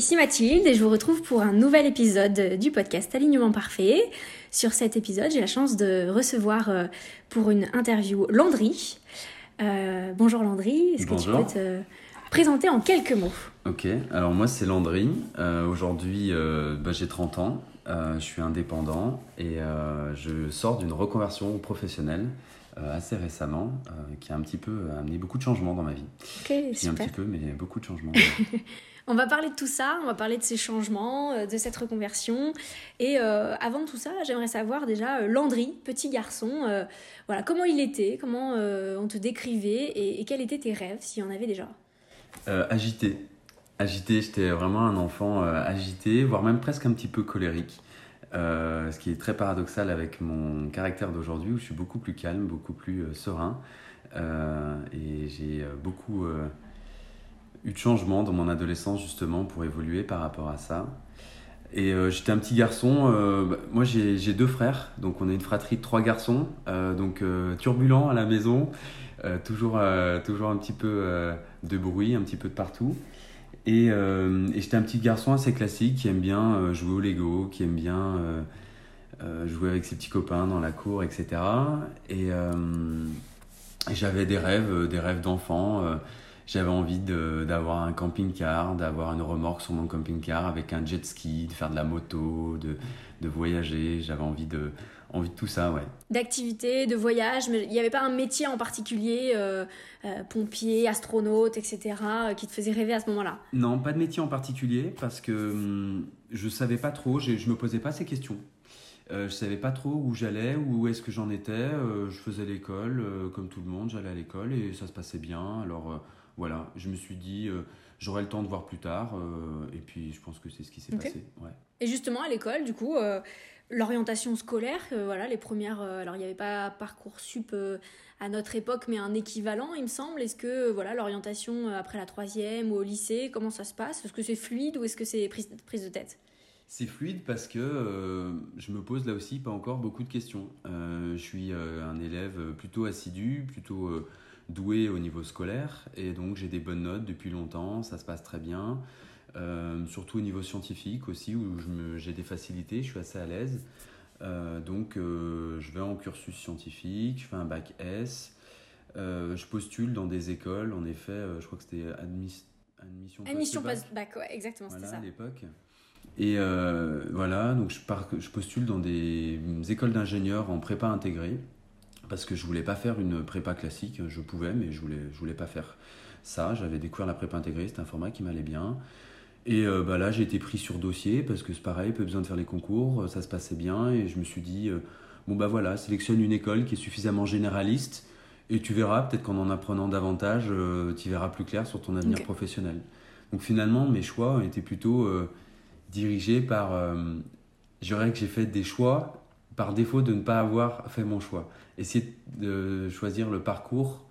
ici Mathilde et je vous retrouve pour un nouvel épisode du podcast Alignement Parfait. Sur cet épisode, j'ai la chance de recevoir euh, pour une interview Landry. Euh, bonjour Landry, est-ce que tu peux te présenter en quelques mots? Ok, alors moi c'est Landry. Euh, aujourd'hui bah, j'ai 30 ans, je suis indépendant et je sors d'une reconversion professionnelle assez récemment qui a un petit peu amené beaucoup de changements dans ma vie. Ok, super. un petit peu, mais beaucoup de changements. On va parler de tout ça, on va parler de ces changements, euh, de cette reconversion. Et euh, avant tout ça, j'aimerais savoir déjà, euh, Landry, petit garçon, voilà, comment il était, comment on te décrivait et, quels étaient tes rêves, s'il y en avait déjà? Agité. Agité, j'étais vraiment un enfant agité, voire même presque un petit peu colérique. ce qui est très paradoxal avec mon caractère d'aujourd'hui où je suis beaucoup plus calme, beaucoup plus serein. et j'ai beaucoup eu de changements dans mon adolescence justement pour évoluer par rapport à ça. Et euh, j'étais un petit garçon, euh, bah, moi j'ai deux frères, donc on est une fratrie de trois garçons, euh, donc turbulent à la maison, toujours, toujours un petit peu de bruit, un petit peu de partout. Et, j'étais un petit garçon assez classique qui aime bien jouer au Lego, qui aime bien jouer avec ses petits copains dans la cour, etc. Et, et j'avais des rêves, des rêves d'enfant j'avais envie d'avoir un camping-car, d'avoir une remorque sur mon camping-car avec un jet ski, de faire de la moto, de, de voyager. J'avais envie de, envie de tout ça, ouais. D'activité, de voyage, mais il n'y avait pas un métier en particulier, euh, euh, pompier, astronaute, etc., euh, qui te faisait rêver à ce moment-là? Non, pas de métier en particulier, parce que hum, je ne savais pas trop, je ne me posais pas ces questions. je ne savais pas trop où j'allais, où est-ce que j'en étais. je faisais l'école, comme tout le monde, j'allais à l'école et ça se passait bien. Alors voilà, je me suis dit, euh, j'aurai le temps de voir plus tard. Euh, et puis, je pense que c'est ce qui s'est passé. Et justement, à l'école, du coup, euh, l'orientation scolaire, voilà, les premières. alors, il n'y avait pas Parcoursup à notre époque, mais un équivalent, il me semble. Est-ce que voilà l'orientation après la troisième ou au lycée, comment ça se passe? Est-ce que c'est fluide ou est-ce que c'est prise, prise de tête? C'est fluide parce que je me pose là aussi pas encore beaucoup de questions. je suis un élève plutôt assidu, plutôt doué au niveau scolaire et donc j'ai des bonnes notes depuis longtemps, ça se passe très bien. Euh, surtout au niveau scientifique aussi où j'ai des facilités, je suis assez à l'aise. Euh, donc euh, je vais en cursus scientifique, je fais un bac S, je postule dans des écoles, en effet, je crois que c'était admission Admission post-bac, ouais, exactement, c'était ça. à l'époque. Et voilà, donc je, pars, je postule dans des écoles d'ingénieurs en prépa intégrée parce que je voulais pas faire une prépa classique. Je pouvais, mais je voulais, je voulais pas faire ça. J'avais découvert la prépa intégrée, c'était un format qui m'allait bien. Et euh, bah là, j'ai été pris sur dossier parce que c'est pareil, peu besoin de faire les concours, ça se passait bien. Et je me suis dit, euh, bon bah voilà, sélectionne une école qui est suffisamment généraliste et tu verras, peut-être qu'en en apprenant davantage, euh, tu verras plus clair sur ton avenir professionnel. Donc finalement, mes choix ont été plutôt dirigés par. je dirais que j'ai fait des choix par défaut de ne pas avoir fait mon choix essayer de choisir le parcours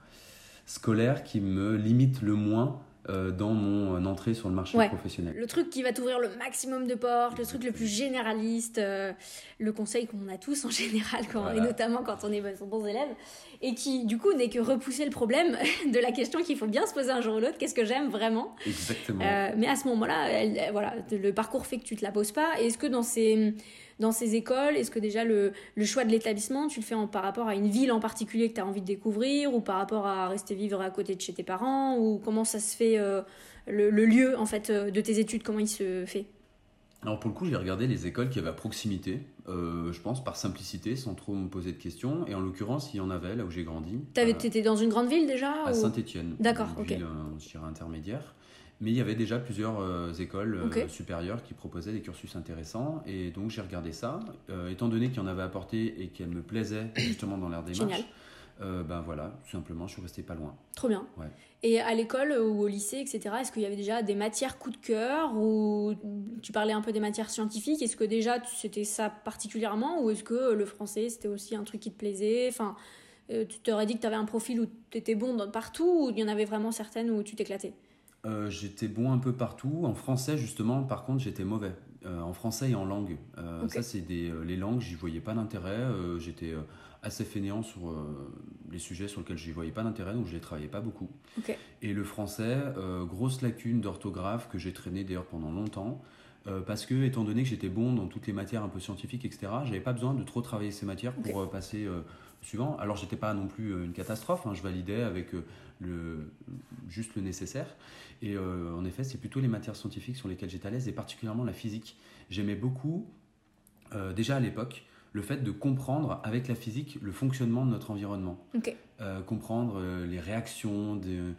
scolaire qui me limite le moins euh, dans mon entrée sur le marché professionnel. Le truc qui va t'ouvrir le maximum de portes, le truc le plus généraliste, euh, le conseil qu'on a tous en général, quand, et notamment quand on est bons élèves, et qui du coup n'est que repousser le problème de la question qu'il faut bien se poser un jour ou l'autre, qu'est-ce que j'aime vraiment? Exactement. Euh, mais à ce moment-là, voilà, le parcours fait que tu te la poses pas. Est-ce que dans ces dans ces écoles? Est-ce que déjà le, le choix de l'établissement, tu le fais en, par rapport à une ville en particulier que tu as envie de découvrir ou par rapport à rester vivre à côté de chez tes parents? Ou comment ça se fait euh, le, lieu en fait euh, de tes études, comment il se fait? Alors pour le coup, j'ai regardé les écoles qui avaient à proximité, euh, je pense par simplicité, sans trop me poser de questions. Et en l'occurrence, il y en avait là où j'ai grandi. Tu étais dans une grande ville déjà À Saint-Étienne. D'accord, ok. Ville, je dirais intermédiaire. Mais il y avait déjà plusieurs euh, écoles euh, supérieures qui proposaient des cursus intéressants. Et donc j'ai regardé ça. Euh, étant donné qu'il y en avait apporté et qu'elles me plaisaient justement dans leur démarche, ben voilà, tout simplement, je suis resté pas loin. Trop bien. Ouais. Et à l'école ou au lycée, etc., est-ce qu'il y avait déjà des matières coup de cœur ou tu parlais un peu des matières scientifiques? Est-ce que déjà c'était ça particulièrement ou est-ce que le français c'était aussi un truc qui te plaisait? Enfin, tu t'aurais dit que tu avais un profil où tu étais bon partout ou il y en avait vraiment certaines où tu t'éclatais? Euh, j'étais bon un peu partout. En français, justement, par contre, j'étais mauvais. Euh, en français et en langue. Euh, ça, c'est des les langues, j'y voyais pas d'intérêt. j'étais assez fainéant sur les sujets sur lesquels je voyais pas d'intérêt, donc je les travaillais pas beaucoup. Et le français, grosse lacune d'orthographe que j'ai traîné d'ailleurs pendant longtemps. parce que, étant donné que j'étais bon dans toutes les matières un peu scientifiques, etc., j'avais pas besoin de trop travailler ces matières pour passer suivant. Alors, j'étais pas non plus une catastrophe, hein. je validais avec le, juste le nécessaire. Et euh, en effet, c'est plutôt les matières scientifiques sur lesquelles j'étais à l'aise, et particulièrement la physique. J'aimais beaucoup, euh, déjà à l'époque, le fait de comprendre avec la physique le fonctionnement de notre environnement. Euh, comprendre les réactions de,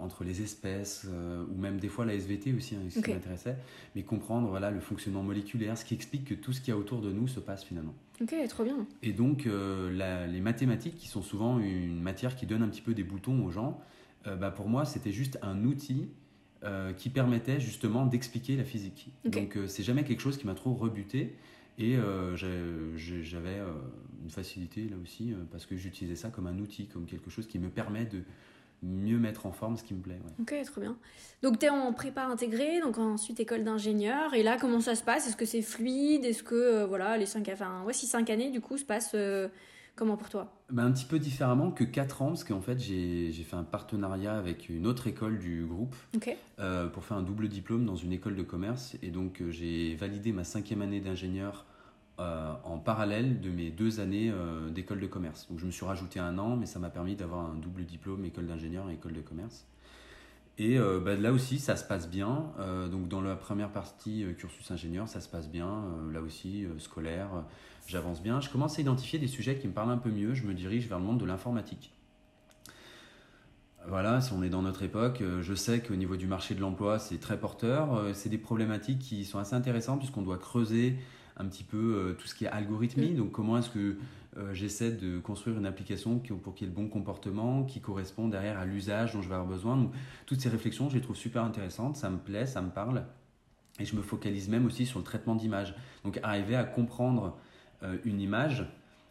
entre les espèces, ou même des fois la SVT aussi, hein, ce qui m'intéressait, mais comprendre voilà, le fonctionnement moléculaire, ce qui explique que tout ce qu'il y a autour de nous se passe finalement. Ok, trop bien. Et donc, les mathématiques, qui sont souvent une matière qui donne un petit peu des boutons aux gens, euh, bah, pour moi, c'était juste un outil euh, qui permettait justement d'expliquer la physique. Donc, euh, c'est jamais quelque chose qui m'a trop rebuté. Et j'avais une facilité là aussi, parce que j'utilisais ça comme un outil, comme quelque chose qui me permet de mieux mettre en forme ce qui me plaît. Ok, trop bien. Donc tu es en prépa intégrée, donc ensuite école d'ingénieur. Et là, comment ça se passe? Est-ce que c'est fluide? Est-ce que voilà, les 5 enfin, ouais, si 5 années du coup se passent Comment pour toi? Ben, Un petit peu différemment que 4 ans, parce qu'en fait, j'ai fait un partenariat avec une autre école du groupe euh, pour faire un double diplôme dans une école de commerce. Et donc, euh, j'ai validé ma cinquième année d'ingénieur euh, en parallèle de mes deux années d'école de commerce. Donc, je me suis rajouté un an, mais ça m'a permis d'avoir un double diplôme école d'ingénieur et école de commerce. Et ben, là aussi, ça se passe bien. donc dans la première partie cursus ingénieur, ça se passe bien. là aussi, scolaire, j'avance bien. Je commence à identifier des sujets qui me parlent un peu mieux. Je me dirige vers le monde de l'informatique. Voilà, si on est dans notre époque, euh, je sais qu'au niveau du marché de l'emploi, c'est très porteur. Euh, c'est des problématiques qui sont assez intéressantes puisqu'on doit creuser un petit peu euh, tout ce qui est algorithmie. Donc, comment est-ce que j'essaie de construire une application pour qu'il y ait le bon comportement, qui correspond derrière à l'usage dont je vais avoir besoin. Donc, toutes ces réflexions, je les trouve super intéressantes. Ça me plaît, ça me parle. Et je me focalise même aussi sur le traitement d'image. Donc, arriver à comprendre euh, une image,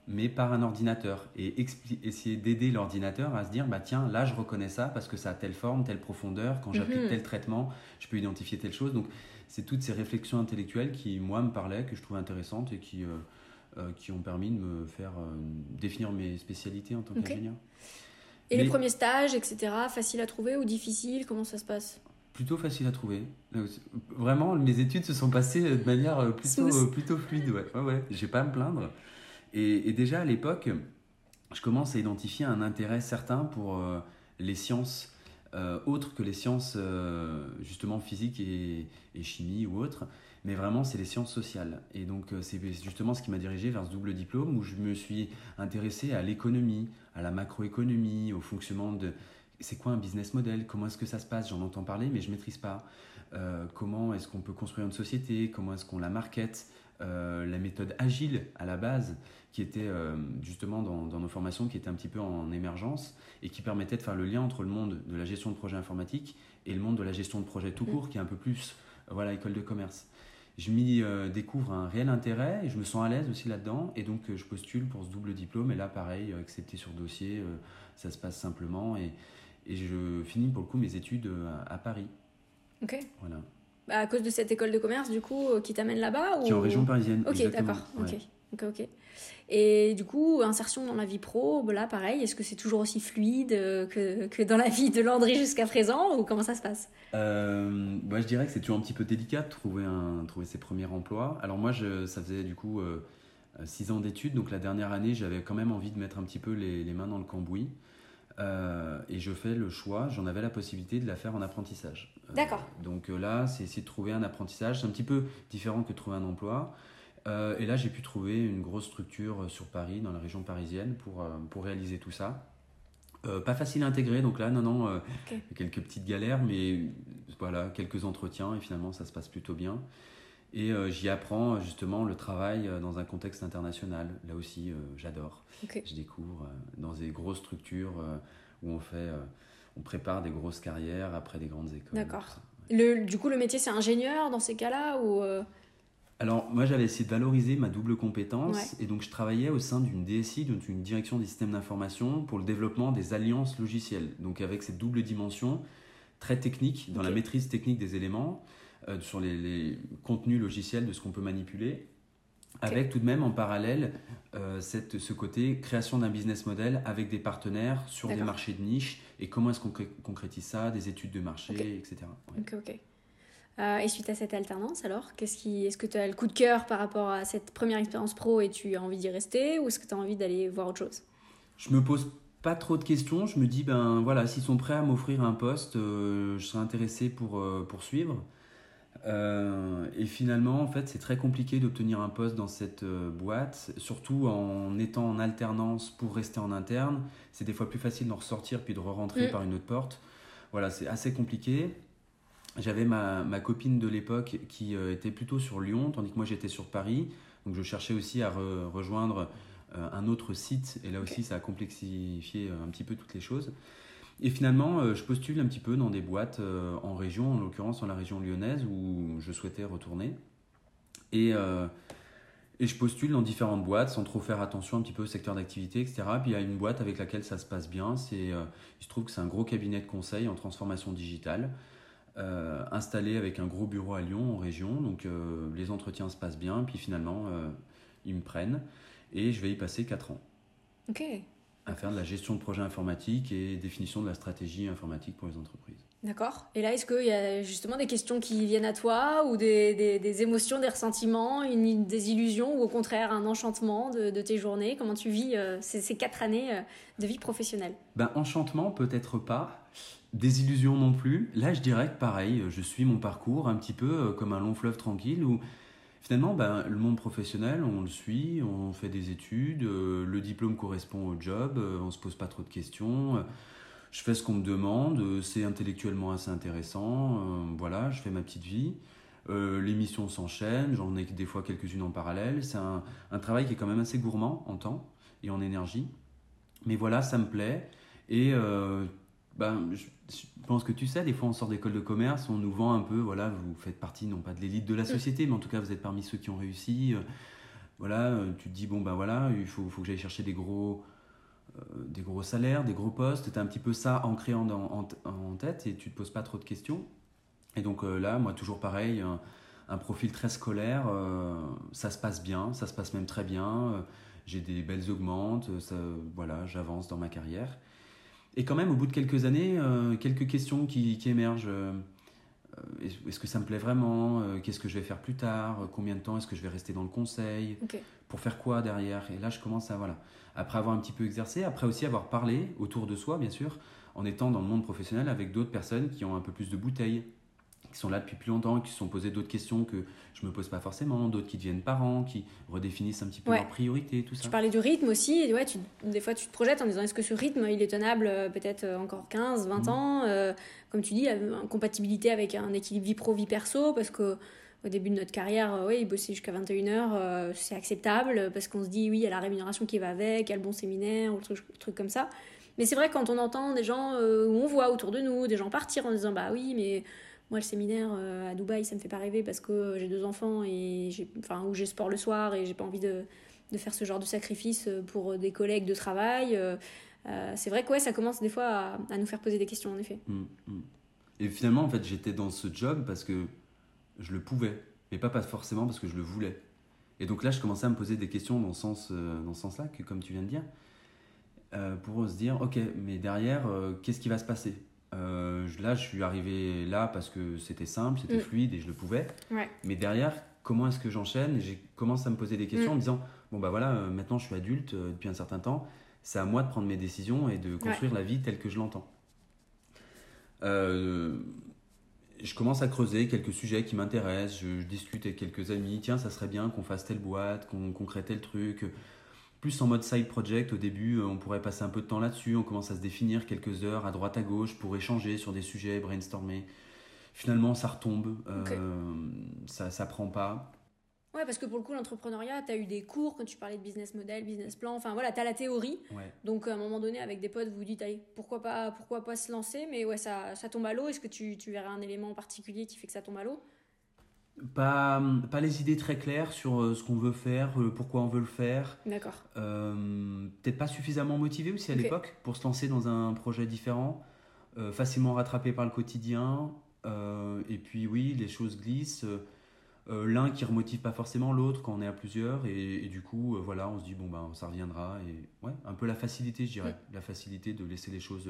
mais par un ordinateur. Et essayer d'aider l'ordinateur à se dire, bah tiens, là je reconnais ça parce que ça a telle forme, telle profondeur, quand j'applique mhm. tel traitement, je peux identifier telle chose. Donc c'est toutes ces réflexions intellectuelles qui, moi, me parlaient, que je trouvais intéressantes et qui, euh, euh, qui ont permis de me faire définir mes spécialités en tant qu'ingénieur. Et les premiers stages, etc., facile à trouver ou difficile Comment ça se passe? Plutôt facile à trouver. Vraiment, mes études se sont passées de manière euh, plutôt, euh, plutôt fluide. Ouais, ouais, ouais. J'ai pas à me plaindre. Et, déjà à l'époque, je commence à identifier un intérêt certain pour euh, les sciences autres que les sciences justement physiques et, et, chimie ou autres. Mais vraiment, c'est les sciences sociales. Et donc, c'est justement ce qui m'a dirigé vers ce double diplôme où je me suis intéressé à l'économie, à la macroéconomie, au fonctionnement de, c'est quoi un business model? Comment est-ce que ça se passe? J'en entends parler, mais je ne maîtrise pas. Euh, comment est-ce qu'on peut construire une société? Comment est-ce qu'on la market euh, La méthode agile à la base, qui était euh, justement dans, nos formations, qui était un petit peu en émergence et qui permettait de faire le lien entre le monde de la gestion de projet informatique et le monde de la gestion de projet tout court, qui est un peu plus voilà école de commerce. Je m'y découvre un réel intérêt et je me sens à l'aise aussi là-dedans et donc je postule pour ce double diplôme et là pareil accepté sur dossier, ça se passe simplement et et je finis pour le coup mes études euh, à, Paris. Ok. Voilà. Bah, à cause de cette école de commerce, du coup, euh, qui t'amène là-bas Qui est en région parisienne. Ok, d'accord. Ok. Ok, ok. Et du coup, insertion dans la vie pro, là, pareil, est-ce que c'est toujours aussi fluide euh, que, que, dans la vie de Landry jusqu'à présent ou comment ça se passe? Euh, bah, Je dirais que c'est toujours un petit peu délicat de trouver, un, trouver ses premiers emplois. Alors moi, je, ça faisait du coup euh, six ans d'études, donc la dernière année, j'avais quand même envie de mettre un petit peu les, les mains dans le cambouis. Euh, et je fais le choix, j'en avais la possibilité de la faire en apprentissage. Euh, D'accord. donc euh, là, c'est essayer de trouver un apprentissage. C'est un petit peu différent que de trouver un emploi. Et là, j'ai pu trouver une grosse structure sur Paris, dans la région parisienne, pour, pour réaliser tout ça. pas facile à intégrer, donc là, non, non, quelques petites galères, mais voilà, quelques entretiens, et finalement, ça se passe plutôt bien. Et j'y apprends justement le travail dans un contexte international. Là aussi, j'adore. Je découvre dans des grosses structures où on fait, on prépare des grosses carrières après des grandes écoles. D'accord. Du coup, le métier, c'est ingénieur dans ces cas-là ou alors, moi, j'avais essayé de valoriser ma double compétence et donc je travaillais au sein d'une DSI, donc une direction des systèmes d'information, pour le développement des alliances logicielles. Donc, avec cette double dimension très technique, dans la maîtrise technique des éléments, euh, sur les, contenus logiciels de ce qu'on peut manipuler, avec tout de même en parallèle euh, cette, ce côté création d'un business model avec des partenaires sur des marchés de niche et comment est-ce qu'on concrétise ça, des études de marché, etc. Ok, ok. Euh, et suite à cette alternance, alors, qu'est-ce qui, est-ce que tu as le coup de cœur par rapport à cette première expérience pro et tu as envie d'y rester ou est-ce que tu as envie d'aller voir autre chose? Je me pose pas trop de questions. Je me dis, ben voilà, s'ils sont prêts à m'offrir un poste, euh, je serais intéressé pour euh, poursuivre. et finalement, en fait, c'est très compliqué d'obtenir un poste dans cette boîte, surtout en étant en alternance pour rester en interne. C'est des fois plus facile d'en ressortir puis de re-rentrer mm. par une autre porte. Voilà, c'est assez compliqué. J'avais ma, ma, copine de l'époque qui euh, était plutôt sur Lyon, tandis que moi j'étais sur Paris. Donc je cherchais aussi à rejoindre euh, un autre site. Et là aussi, ça a complexifié euh, un petit peu toutes les choses. Et finalement, je postule un petit peu dans des boîtes en région, en l'occurrence dans la région lyonnaise où je souhaitais retourner. Et, et je postule dans différentes boîtes sans trop faire attention un petit peu au secteur d'activité, etc. Puis il y a une boîte avec laquelle ça se passe bien. C'est, il se trouve que c'est un gros cabinet de conseil en transformation digitale. Euh, installé avec un gros bureau à Lyon, en région. Donc euh, les entretiens se passent bien, puis finalement, euh, ils me prennent et je vais y passer 4 ans. Ok. À faire de la gestion de projets informatiques et définition de la stratégie informatique pour les entreprises. D'accord. Et là, est-ce qu'il y a justement des questions qui viennent à toi ou des, des, émotions, des ressentiments, une, des illusions ou au contraire un enchantement de, de tes journées? Comment tu vis ces, ces, quatre années de vie professionnelle? Ben, Enchantement, peut-être pas. Désillusion non plus. Là, je dirais que pareil, je suis mon parcours un petit peu euh, comme un long fleuve tranquille où finalement, ben, le monde professionnel, on le suit, on fait des études, euh, le diplôme correspond au job, euh, on se pose pas trop de questions. je fais ce qu'on me demande, c'est intellectuellement assez intéressant. voilà, je fais ma petite vie. les missions s'enchaînent, j'en ai des fois quelques-unes en parallèle. C'est un, un, travail qui est quand même assez gourmand en temps et en énergie. Mais voilà, ça me plaît. Et ben, je, pense que tu sais, des fois on sort d'école de commerce, on nous vend un peu, voilà, vous faites partie non pas de l'élite de la société, mais en tout cas vous êtes parmi ceux qui ont réussi. Euh, voilà, euh, tu te dis, bon ben voilà, il faut, faut que j'aille chercher des gros, euh, des gros salaires, des gros postes. Tu as un petit peu ça ancré en, en, en, tête et tu te poses pas trop de questions. Et donc là, moi toujours pareil, un, profil très scolaire, ça se passe bien, ça se passe même très bien. j'ai des belles augmentes, ça, voilà, j'avance dans ma carrière. Et quand même, au bout de quelques années, euh, quelques questions qui, qui émergent. Euh, est-ce que ça me plaît vraiment euh, Qu'est-ce que je vais faire plus tard Combien de temps est-ce que je vais rester dans le conseil Pour faire quoi derrière Et là, je commence à voilà. Après avoir un petit peu exercé, après aussi avoir parlé autour de soi, bien sûr, en étant dans le monde professionnel avec d'autres personnes qui ont un peu plus de bouteilles, qui sont là depuis plus longtemps, qui se sont posés d'autres questions que je me pose pas forcément, d'autres qui deviennent parents, qui redéfinissent un petit peu leurs priorités, tout ça. Tu parlais du rythme aussi, et ouais, tu, des fois tu te projettes en disant est-ce que ce rythme il est tenable euh, peut-être euh, encore 15, 20 mm. ans, euh, comme tu dis, en compatibilité avec un équilibre vie pro, vie perso, parce que au début de notre carrière, oui, bosser jusqu'à 21h, c'est acceptable, parce qu'on se dit oui, il y a la rémunération qui va avec, il y a le bon séminaire, ou truc, truc comme ça. Mais c'est vrai quand on entend des gens où on voit autour de nous, des gens partir en disant bah oui, mais moi, le séminaire euh, à Dubaï, ça me fait pas rêver parce que j'ai deux enfants et j'ai, enfin, où j'ai sport le soir et j'ai pas envie de, de, faire ce genre de sacrifice pour des collègues de travail. Euh, euh, c'est vrai que ouais, ça commence des fois à, nous faire poser des questions, en effet. Mmh, mmh. Et finalement, en fait, j'étais dans ce job parce que je le pouvais, mais pas, pas forcément parce que je le voulais. Et donc là, je commençais à me poser des questions dans ce, sens, dans ce sens-là, que, comme tu viens de dire, pour se dire, ok, mais derrière, qu'est-ce qui va se passer? Euh, là, je suis arrivé là parce que c'était simple, c'était mm. fluide et je le pouvais. Mais derrière, comment est-ce que j'enchaîne? J'ai commencé à me poser des questions en me mm. disant bon, bah voilà, euh, maintenant je suis adulte euh, depuis un certain temps, c'est à moi de prendre mes décisions et de construire la vie telle que je l'entends. je commence à creuser quelques sujets qui m'intéressent, je, discute avec quelques amis, tiens, ça serait bien qu'on fasse telle boîte, qu'on crée tel truc plus en mode side project au début, euh, on pourrait passer un peu de temps là-dessus, on commence à se définir quelques heures à droite à gauche pour échanger sur des sujets, brainstormer. finalement ça retombe, ça, ça prend pas. Ouais, parce que pour le coup, l'entrepreneuriat, tu as eu des cours quand tu parlais de business model, business plan, enfin voilà, tu as la théorie. Donc à un moment donné, avec des potes, vous vous dites, allez, pourquoi pas, pourquoi pas se lancer, mais ouais, ça, ça tombe à l'eau. Est-ce que tu, tu verrais un élément particulier qui fait que ça tombe à l'eau? Pas, pas les idées très claires sur euh, ce qu'on veut faire, euh, pourquoi on veut le faire. D'accord. Euh, Peut-être pas suffisamment motivé aussi à l'époque pour se lancer dans un projet différent. Euh, facilement rattrapé par le quotidien. et puis oui, les choses glissent. L'un qui remotive pas forcément l'autre quand on est à plusieurs et, du coup voilà on se dit bon ben ça reviendra et ouais un peu la facilité je dirais la facilité de laisser les choses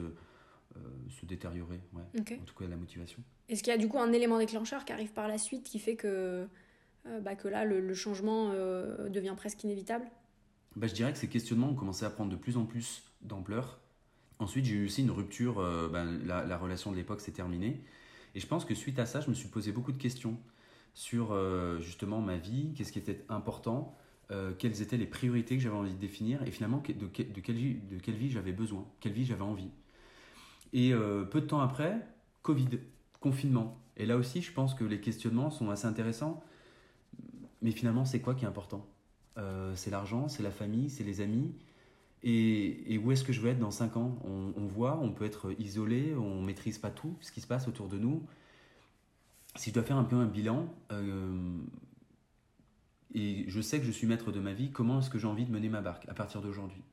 se détériorer ouais. En tout cas la motivation. Est-ce qu'il y a du coup un élément déclencheur qui arrive par la suite qui fait que bah, que là le, changement devient presque inévitable? Bah, je dirais que ces questionnements ont commencé à prendre de plus en plus d'ampleur. Ensuite j'ai eu aussi une rupture bah, la, la relation de l'époque s'est terminée. Et je pense que suite à ça je me suis posé beaucoup de questions sur euh, justement ma vie, qu'est-ce qui était important, euh, quelles étaient les priorités que j'avais envie de définir et finalement de, de, quelle, vie, de quelle vie j'avais besoin, quelle vie j'avais envie. Et euh, peu de temps après, Covid, confinement. Et là aussi, je pense que les questionnements sont assez intéressants. Mais finalement, c'est quoi qui est important? C'est l'argent, c'est la famille, c'est les amis. Et, où est-ce que je veux être dans 5 ans? On, on, voit, on peut être isolé, on maîtrise pas tout ce qui se passe autour de nous si je dois faire un peu un bilan, euh, et je sais que je suis maître de ma vie, comment est-ce que j'ai envie de mener ma barque à partir d'aujourd'hui?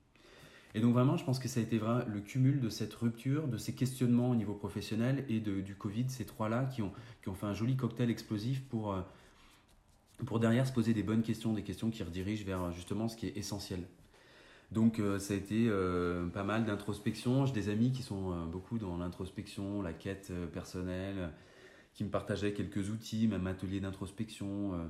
Et donc vraiment, je pense que ça a été le cumul de cette rupture, de ces questionnements au niveau professionnel et de, du Covid, ces trois-là qui ont, qui ont fait un joli cocktail explosif pour, euh, pour derrière se poser des bonnes questions, des questions qui redirigent vers justement ce qui est essentiel. Donc euh, ça a été pas mal d'introspection. J'ai des amis qui sont beaucoup dans l'introspection, la quête personnelle, qui me partageait quelques outils, même atelier d'introspection. Euh,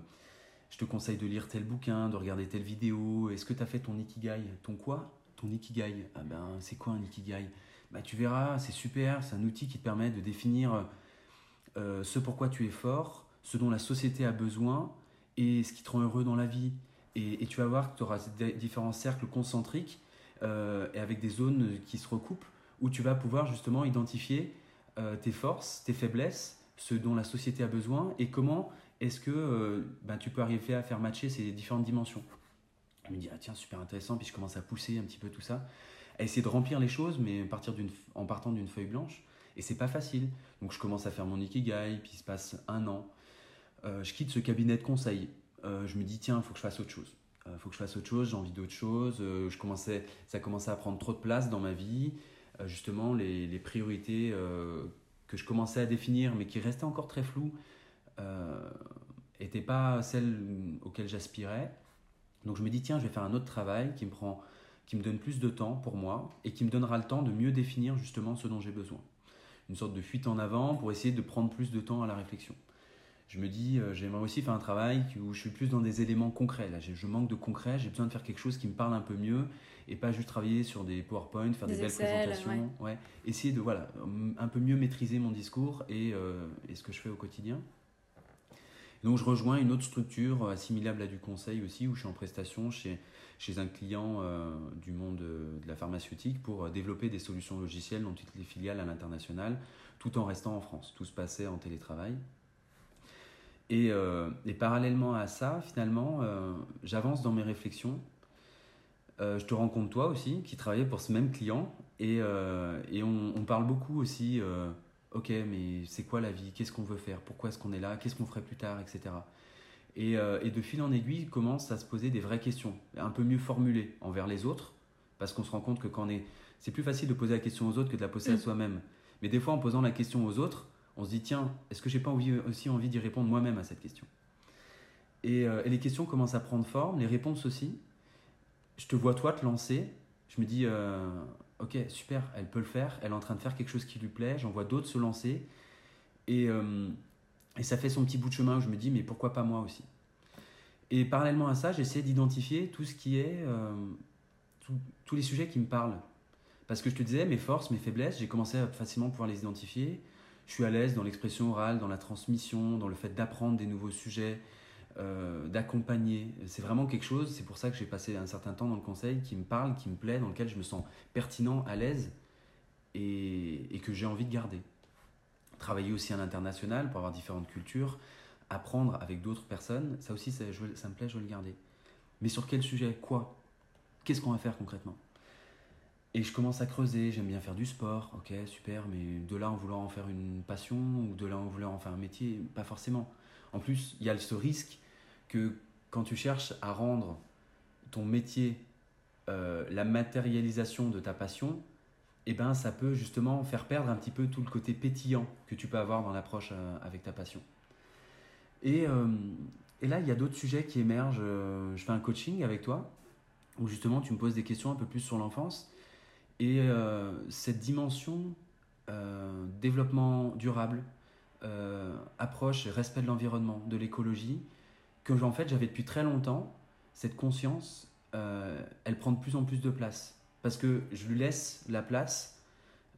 je te conseille de lire tel bouquin, de regarder telle vidéo. Est-ce que tu as fait ton ikigai? Ton quoi? Ton ikigai. Ah ben, c'est quoi un ikigai? Bah, Tu verras, c'est super, c'est un outil qui te permet de définir euh, ce pourquoi tu es fort, ce dont la société a besoin et ce qui te rend heureux dans la vie. Et, tu vas voir que tu auras différents cercles concentriques euh, et avec des zones qui se recoupent où tu vas pouvoir justement identifier tes forces, tes faiblesses ce dont la société a besoin et comment est-ce que euh, ben, tu peux arriver à faire matcher ces différentes dimensions. Je me dis, ah tiens, super intéressant, puis je commence à pousser un petit peu tout ça, à essayer de remplir les choses, mais partir en partant d'une feuille blanche. Et c'est pas facile. Donc je commence à faire mon ikigai, puis il se passe un an. Euh, je quitte ce cabinet de conseil. Euh, je me dis, tiens, il faut que je fasse autre chose. Il faut que je fasse autre chose, j'ai envie d'autre chose. je commençais, ça commençait à prendre trop de place dans ma vie. justement, les, les priorités que je commençais à définir, mais qui restait encore très flou, n'était euh, pas celle auquel j'aspirais. Donc je me dis, tiens, je vais faire un autre travail qui me, prend, qui me donne plus de temps pour moi et qui me donnera le temps de mieux définir justement ce dont j'ai besoin. Une sorte de fuite en avant pour essayer de prendre plus de temps à la réflexion je me dis, euh, j'aimerais aussi faire un travail où je suis plus dans des éléments concrets. Là, je manque de concret, j'ai besoin de faire quelque chose qui me parle un peu mieux et pas juste travailler sur des PowerPoint, faire des, belles présentations. Ouais. Essayer de voilà, un peu mieux maîtriser mon discours et, euh, et, ce que je fais au quotidien. Donc, je rejoins une autre structure assimilable à du conseil aussi, où je suis en prestation chez, chez un client euh, du monde de la pharmaceutique pour développer des solutions logicielles dans toutes les filiales à l'international, tout en restant en France. Tout se passait en télétravail. Euh, et, parallèlement à ça, finalement, euh, j'avance dans mes réflexions. Euh, je te rencontre toi aussi, qui travaillais pour ce même client, et, on, parle beaucoup aussi, ok, mais c'est quoi la vie? Qu'est-ce qu'on veut faire? Pourquoi est-ce qu'on est là? Qu'est-ce qu'on ferait plus tard? Etc. Et, de fil en aiguille, commence à se poser des vraies questions, un peu mieux formulées envers les autres, parce qu'on se rend compte que quand on est... C'est plus facile de poser la question aux autres que de la poser à mm. soi-même. Mais des fois, en posant la question aux autres, on se dit tiens, est-ce que j'ai pas aussi envie d'y répondre moi-même à cette question? Euh, et, les questions commencent à prendre forme, les réponses aussi. Je te vois toi te lancer, je me dis euh, ok super, elle peut le faire, elle est en train de faire quelque chose qui lui plaît, j'en vois d'autres se lancer et, euh, ça fait son petit bout de chemin où je me dis mais pourquoi pas moi aussi? Et parallèlement à ça, j'essaie d'identifier tout ce qui est tous les sujets qui me parlent. Parce que je te disais, mes forces, mes faiblesses, j'ai commencé à facilement pouvoir les identifier je suis à l'aise dans l'expression orale, dans la transmission, dans le fait d'apprendre des nouveaux sujets, euh, d'accompagner. C'est vraiment quelque chose, c'est pour ça que j'ai passé un certain temps dans le conseil, qui me parle, qui me plaît, dans lequel je me sens pertinent, à l'aise et, que j'ai envie de garder. travailler aussi à l'international pour avoir différentes cultures, apprendre avec d'autres personnes, ça aussi, ça, ça me plaît, je veux le garder. Mais sur quel sujet? Quoi? Qu'est-ce qu'on va faire concrètement? Et je commence à creuser, j'aime bien faire du sport, ok, super, mais de là en vouloir en faire une passion ou de là en vouloir en faire un métier, pas forcément. En plus, il y a ce risque que quand tu cherches à rendre ton métier euh, la matérialisation de ta passion, eh ben, ça peut justement faire perdre un petit peu tout le côté pétillant que tu peux avoir dans l'approche euh, avec ta passion. Et, euh, et là, il y a d'autres sujets qui émergent. je fais un coaching avec toi, où justement tu me poses des questions un peu plus sur l'enfance. Et cette dimension développement durable, approche respect de l'environnement, de l'écologie, que en fait j'avais depuis très longtemps, cette conscience, elle prend de plus en plus de place. Parce que je lui laisse la place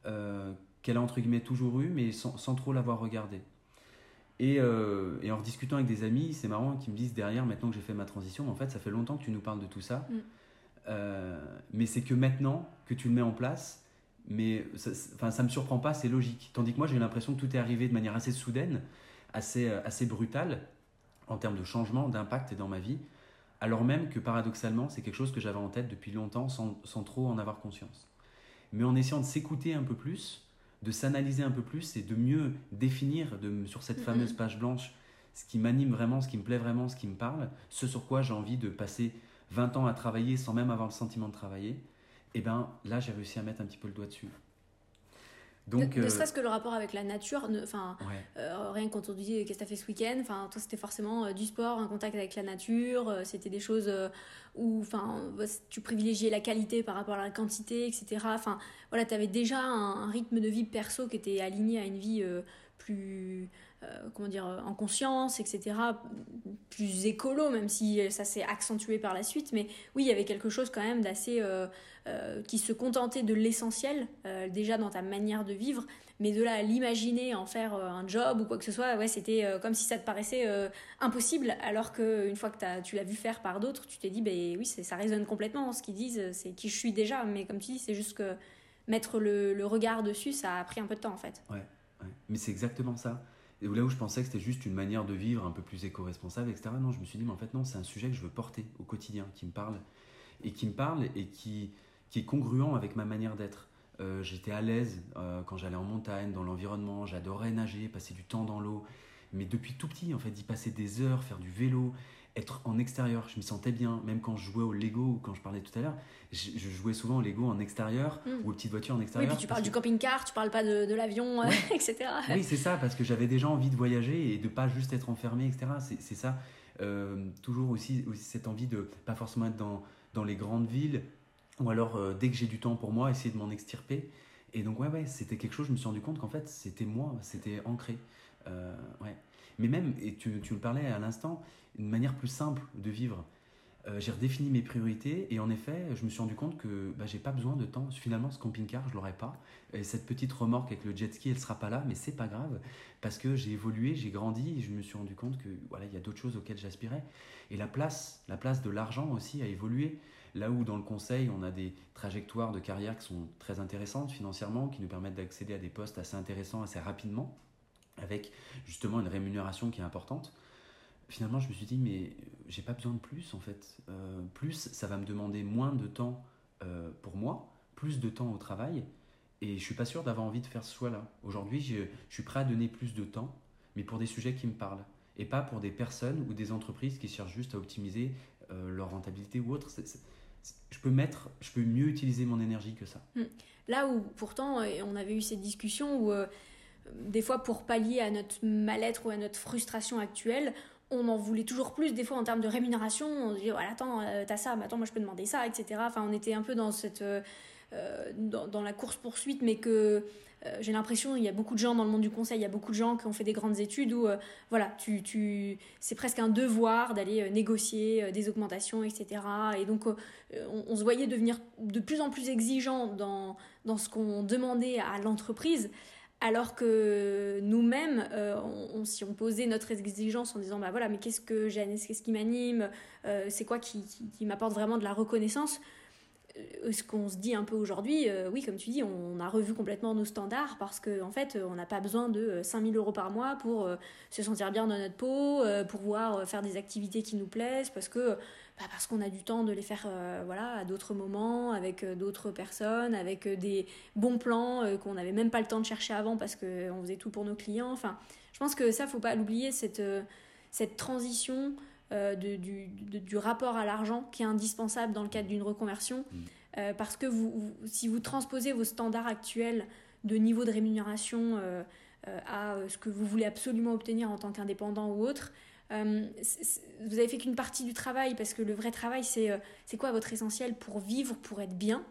qu'elle a entre guillemets toujours eue, mais sans, sans trop l'avoir regardée. Et, et, en rediscutant avec des amis, c'est marrant qu'ils me disent derrière, maintenant que j'ai fait ma transition, en fait, ça fait longtemps que tu nous parles de tout ça. Mm. Euh, mais c'est que maintenant que tu le mets en place, mais ça, enfin, ça me surprend pas, c'est logique. Tandis que moi, j'ai l'impression que tout est arrivé de manière assez soudaine, assez, euh, assez brutale, en termes de changement, d'impact dans ma vie, alors même que paradoxalement, c'est quelque chose que j'avais en tête depuis longtemps sans, sans, trop en avoir conscience. Mais en essayant de s'écouter un peu plus, de s'analyser un peu plus et de mieux définir de, sur cette fameuse page blanche ce qui m'anime vraiment, ce qui me plaît vraiment, ce qui me parle, ce sur quoi j'ai envie de passer 20 ans à travailler sans même avoir le sentiment de travailler, et eh ben là j'ai réussi à mettre un petit peu le doigt dessus. Donc, ne, euh, serait-ce que le rapport avec la nature, enfin, euh, rien quand on dit qu'est-ce que tu fait ce week-end, enfin, toi c'était forcément euh, du sport, un contact avec la nature, c'était des choses où, enfin, tu privilégiais la qualité par rapport à la quantité, etc. Enfin, voilà, tu avais déjà un, rythme de vie perso qui était aligné à une vie plus euh, comment dire en conscience etc plus écolo même si ça s'est accentué par la suite mais oui il y avait quelque chose quand même d'assez euh, euh, qui se contentait de l'essentiel déjà dans ta manière de vivre mais de là à l'imaginer en faire un job ou quoi que ce soit ouais c'était comme si ça te paraissait impossible alors que une fois que tu l'as vu faire par d'autres tu t'es dit ben oui ça résonne complètement ce qu'ils disent c'est qui je suis déjà mais comme tu dis c'est juste que mettre le, regard dessus ça a pris un peu de temps en fait ouais mais c'est exactement ça. Là où je pensais que c'était juste une manière de vivre un peu plus éco-responsable, etc. Non, je me suis dit, mais en fait, non, c'est un sujet que je veux porter au quotidien, qui me parle, et qui me parle et qui, qui est congruent avec ma manière d'être. Euh, j'étais à l'aise euh, quand j'allais en montagne, dans l'environnement, j'adorais nager, passer du temps dans l'eau. Mais depuis tout petit, en fait, d'y passer des heures, faire du vélo, être en extérieur. Je me sentais bien, même quand je jouais au Lego ou quand je parlais tout à l'heure, je, jouais souvent au Lego en extérieur hmm. ou aux petites voitures en extérieur. Oui, puis tu parles du camping-car, tu parles pas de, l'avion, euh, etc. Oui, c'est ça, parce que j'avais déjà envie de voyager et de pas juste être enfermé, etc. C'est ça. Euh, toujours aussi, aussi, cette envie de pas forcément être dans, dans les grandes villes ou alors euh, dès que j'ai du temps pour moi, essayer de m'en extirper. Et donc, ouais, ouais, c'était quelque chose, je me suis rendu compte qu'en fait, c'était moi, c'était ancré. ouais. Mais même, et tu, tu me parlais à l'instant, une manière plus simple de vivre. Euh, j'ai redéfini mes priorités et en effet, je me suis rendu compte que bah, j'ai pas besoin de temps. Finalement, ce camping-car, je l'aurais pas. Et cette petite remorque avec le jet ski, elle sera pas là, mais c'est pas grave parce que j'ai évolué, j'ai grandi et je me suis rendu compte que voilà, il y a d'autres choses auxquelles j'aspirais. Et la place, la place de l'argent aussi a évolué. Là où dans le conseil, on a des trajectoires de carrière qui sont très intéressantes financièrement, qui nous permettent d'accéder à des postes assez intéressants assez rapidement, avec justement une rémunération qui est importante finalement, je me suis dit, mais j'ai pas besoin de plus en fait. Euh, plus, ça va me demander moins de temps euh, pour moi, plus de temps au travail, et je suis pas sûr d'avoir envie de faire ce choix-là. Aujourd'hui, je, suis prêt à donner plus de temps, mais pour des sujets qui me parlent, et pas pour des personnes ou des entreprises qui cherchent juste à optimiser euh, leur rentabilité ou autre. je peux mettre, je peux mieux utiliser mon énergie que ça. Hmm. Là où pourtant, on avait eu cette discussion où des fois pour pallier à notre mal-être ou à notre frustration actuelle, on en voulait toujours plus des fois en termes de rémunération. On dit voilà attends euh, t'as ça mais attends moi je peux demander ça etc enfin on était un peu dans cette euh, euh, dans, la course poursuite mais que j'ai l'impression il y a beaucoup de gens dans le monde du conseil il y a beaucoup de gens qui ont fait des grandes études où voilà tu, tu c'est presque un devoir d'aller négocier des augmentations etc et donc on, on, se voyait devenir de plus en plus exigeant dans dans ce qu'on demandait à l'entreprise alors que nous-mêmes, euh, on, si on posait notre exigence en disant, bah voilà, mais qu'est-ce que j'aime, qu'est-ce qui m'anime, euh, c'est quoi qui, m'apporte vraiment de la reconnaissance, euh, ce qu'on se dit un peu aujourd'hui, oui, comme tu dis, on a revu complètement nos standards parce qu'en en fait, on n'a pas besoin de 5000 euros par mois pour se sentir bien dans notre peau, pour pouvoir faire des activités qui nous plaisent, parce que bah, parce qu'on a du temps de les faire voilà, à d'autres moments, avec d'autres personnes, avec des bons plans qu'on n'avait même pas le temps de chercher avant parce qu'on faisait tout pour nos clients. Enfin, je pense que ça, faut pas l'oublier, cette, cette transition euh, du, rapport à l'argent qui est indispensable dans le cadre d'une reconversion. Mm. Euh, parce que vous, si vous transposez vos standards actuels de niveau de rémunération euh, à ce que vous voulez absolument obtenir en tant qu'indépendant ou autre, vous avez fait qu'une partie du travail parce que le vrai travail, c'est c'est quoi votre essentiel pour vivre, pour être bien?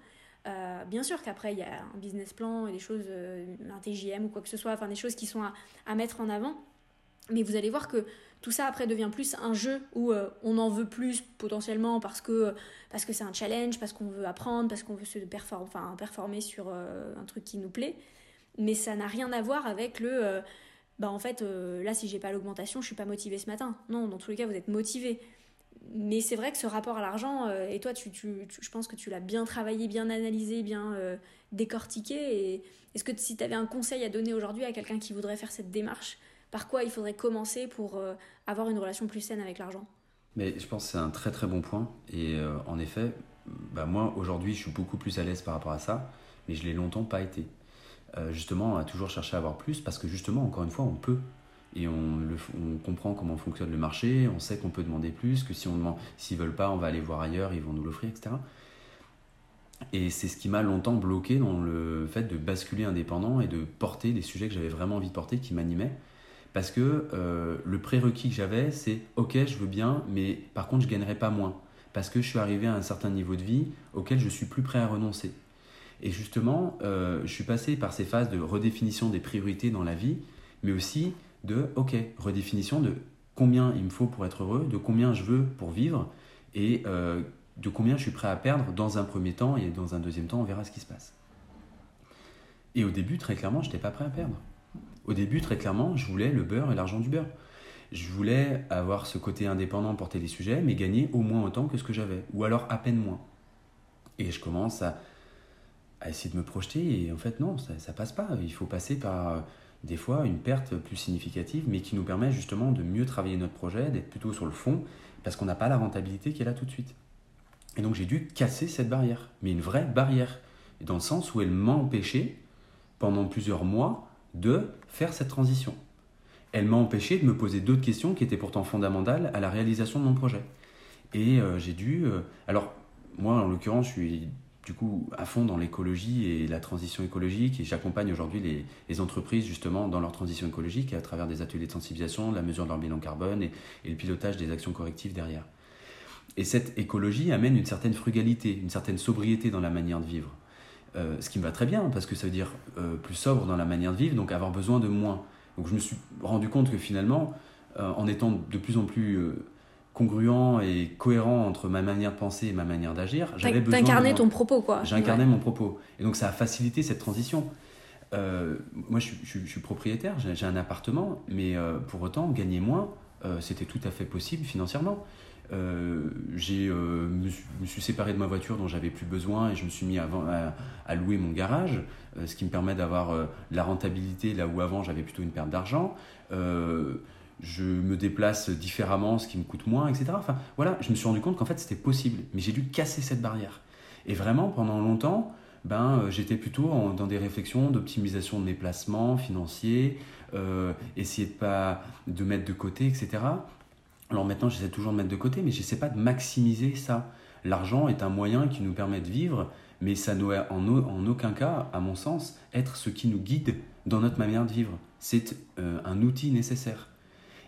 bien sûr qu'après, il y a un business plan et des choses, un TGM ou quoi que ce soit, enfin des choses qui sont à, mettre en avant. Mais vous allez voir que tout ça après devient plus un jeu où euh, on en veut plus potentiellement parce que parce que c'est un challenge, parce qu'on veut apprendre, parce qu'on veut se performer, enfin, performer sur euh, un truc qui nous plaît. Mais ça n'a rien à voir avec le euh, bah en fait là si j'ai pas l'augmentation, je suis pas motivé ce matin. Non, dans tous les cas vous êtes motivé. Mais c'est vrai que ce rapport à l'argent, et toi, tu, tu, je pense que tu l'as bien travaillé, bien analysé, bien décortiqué. Et est-ce que si tu avais un conseil à donner aujourd'hui à quelqu'un qui voudrait faire cette démarche, par quoi il faudrait commencer pour euh, avoir une relation plus saine avec l'argent? Mais je pense que c'est un très très bon point. Et euh, en effet, bah moi aujourd'hui je suis beaucoup plus à l'aise par rapport à ça, mais je l'ai longtemps pas été. Euh, justement, à toujours chercher à avoir plus parce que justement, encore une fois, on peut. Et on, comprend comment fonctionne le marché, on sait qu'on peut demander plus, que si on demande, s'ils veulent pas, on va aller voir ailleurs, ils vont nous l'offrir, etc. Et c'est ce qui m'a longtemps bloqué dans le fait de basculer indépendant et de porter les sujets que j'avais vraiment envie de porter, qui m'animaient. Parce que euh, le prérequis que j'avais, c'est ok, je veux bien, mais par contre, je gagnerai pas moins. Parce que je suis arrivé à un certain niveau de vie auquel je suis plus prêt à renoncer. Et justement, euh, je suis passé par ces phases de redéfinition des priorités dans la vie, mais aussi de ok, redéfinition de combien il me faut pour être heureux, de combien je veux pour vivre, et euh, de combien je suis prêt à perdre dans un premier temps, et dans un deuxième temps, on verra ce qui se passe. Et au début, très clairement, je n'étais pas prêt à perdre. Au début, très clairement, je voulais le beurre et l'argent du beurre. Je voulais avoir ce côté indépendant, porter les sujets, mais gagner au moins autant que ce que j'avais, ou alors à peine moins. Et je commence à, essayer de me projeter, et en fait, non, ça, ne passe pas. Il faut passer par euh, des fois une perte plus significative, mais qui nous permet justement de mieux travailler notre projet, d'être plutôt sur le fond, parce qu'on n'a pas la rentabilité qui est là tout de suite. Et donc j'ai dû casser cette barrière, mais une vraie barrière, dans le sens où elle m'a empêché, pendant plusieurs mois, de faire cette transition. Elle m'a empêché de me poser d'autres questions qui étaient pourtant fondamentales à la réalisation de mon projet. Et euh, j'ai dû... Euh, alors, moi, en l'occurrence, je suis du coup à fond dans l'écologie et la transition écologique et j'accompagne aujourd'hui les, entreprises justement dans leur transition écologique à travers des ateliers de sensibilisation, la mesure de leur bilan carbone et, le pilotage des actions correctives derrière. Et cette écologie amène une certaine frugalité, une certaine sobriété dans la manière de vivre. Euh, ce qui me va très bien, parce que ça veut dire euh, plus sobre dans la manière de vivre, donc avoir besoin de moins. Donc je me suis rendu compte que finalement, euh, en étant de plus en plus congruent et cohérent entre ma manière de penser et ma manière d'agir, j'avais besoin... T'incarnais ton propos, quoi. J'incarnais mon propos. Et donc ça a facilité cette transition. moi, je, je, suis propriétaire, j'ai un appartement, mais pour autant, gagner moins, c'était tout à fait possible financièrement. Euh, euh, me, suis séparé de ma voiture dont j'avais plus besoin et je me suis mis à, à, louer mon garage, euh, ce qui me permet d'avoir la rentabilité là où avant j'avais plutôt une perte d'argent. Je me déplace différemment, ce qui me coûte moins, etc. Enfin voilà, je me suis rendu compte qu'en fait c'était possible, mais j'ai dû casser cette barrière. Et vraiment pendant longtemps, ben, j'étais plutôt dans des réflexions d'optimisation de mes placements financiers, essayer de pas de mettre de côté, etc. Alors maintenant, j'essaie toujours de mettre de côté, mais je sais pas de maximiser ça. L'argent est un moyen qui nous permet de vivre, mais ça ne doit en, en, aucun cas, à mon sens, être ce qui nous guide dans notre manière de vivre. C'est euh, un outil nécessaire.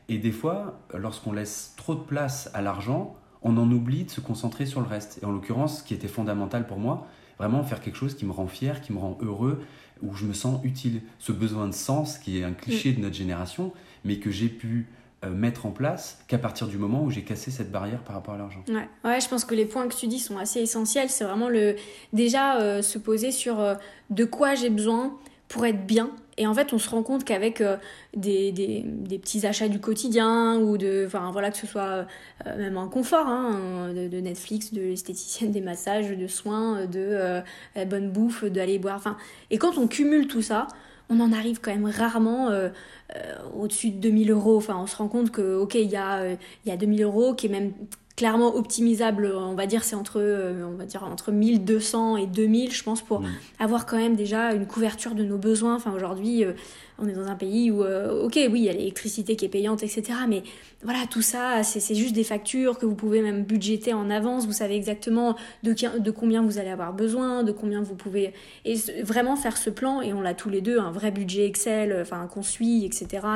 Et des fois, lorsqu'on laisse trop de place à l'argent, on en oublie de se concentrer sur le reste. Et en l'occurrence, ce qui était fondamental pour moi, vraiment faire quelque chose qui me rend fier, qui me rend heureux, où je me sens utile. Ce besoin de sens qui est un cliché de notre génération, mais que j'ai pu euh, mettre en place qu'à partir du moment où j'ai cassé cette barrière par rapport à l'argent. Ouais. ouais, je pense que les points que tu dis sont assez essentiels. C'est vraiment le déjà euh, se poser sur euh, de quoi j'ai besoin pour être bien Et en fait, on se rend compte qu'avec euh, des, petits achats du quotidien ou de, enfin voilà, que ce soit euh, même un confort, hein, de, Netflix, de l'esthéticienne, des massages, de soins, de la bonne bouffe, d'aller boire, enfin, et quand on cumule tout ça, on en arrive quand même rarement au-dessus de 2000 euros. Enfin, on se rend compte que, ok, il y a, il y a 2000 euros qui est même clairement optimisable, on va dire, c'est entre, euh, on va dire, entre 1200 et 2000, je pense, pour mm. avoir quand même déjà une couverture de nos besoins. Enfin, aujourd'hui, euh, on est dans un pays où, euh, ok, oui, il y a l'électricité qui est payante, etc. Mais voilà, tout ça, c'est juste des factures que vous pouvez même budgéter en avance. Vous savez exactement de, combien vous allez avoir besoin, de combien vous pouvez. Et vraiment faire ce plan, et on l'a tous les deux, un vrai budget Excel, enfin, qu'on suit, etc.,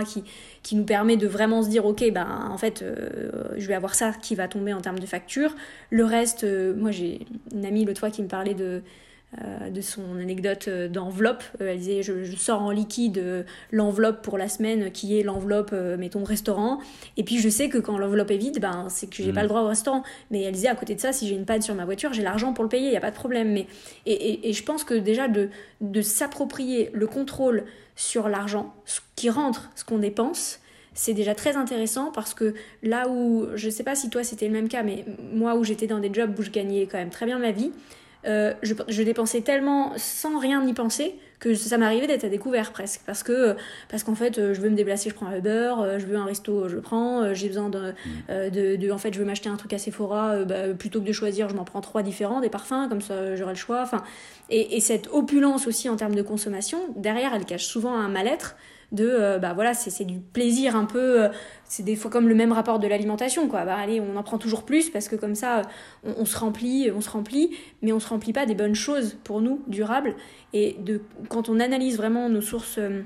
qui, nous permet de vraiment se dire, ok, ben, en fait, euh, je vais avoir ça qui va tomber en termes de facture. Le reste, euh, moi, j'ai une amie l'autre fois qui me parlait de euh, de son anecdote euh, d'enveloppe. Euh, elle disait je, sors en liquide l'enveloppe pour la semaine qui est l'enveloppe, mettons, restaurant. Et puis je sais que quand l'enveloppe est vide, ben, c'est que j'ai pas mm. le droit au restaurant. Mais elle disait à côté de ça, si j'ai une panne sur ma voiture, j'ai l'argent pour le payer, il n'y a pas de problème. Mais, et, et, je pense que déjà de, de s'approprier le contrôle sur l'argent, ce qui rentre, ce qu'on dépense, c'est déjà très intéressant parce que là où, je sais pas si toi c'était le même cas, mais moi où j'étais dans des jobs où je gagnais quand même très bien ma vie, euh, je, dépensais tellement sans rien y penser que ça m'arrivait d'être à découvert presque. Parce que parce qu'en fait euh, je veux me déplacer je prends un Uber euh, je veux un resto je le prends j'ai besoin de, mm. de, en fait je veux m'acheter un truc à Sephora bah, plutôt que de choisir je m'en prends trois différents des parfums comme ça j'aurai le choix. Enfin et, et, cette opulence aussi en termes de consommation derrière elle cache souvent un mal-être de euh, bah voilà c'est du plaisir un peu euh, c'est des fois comme le même rapport de l'alimentation quoi bah allez on en prend toujours plus parce que comme ça on, se remplit on se remplit mais on se remplit pas des bonnes choses pour nous durables et de quand on analyse vraiment nos sources euh,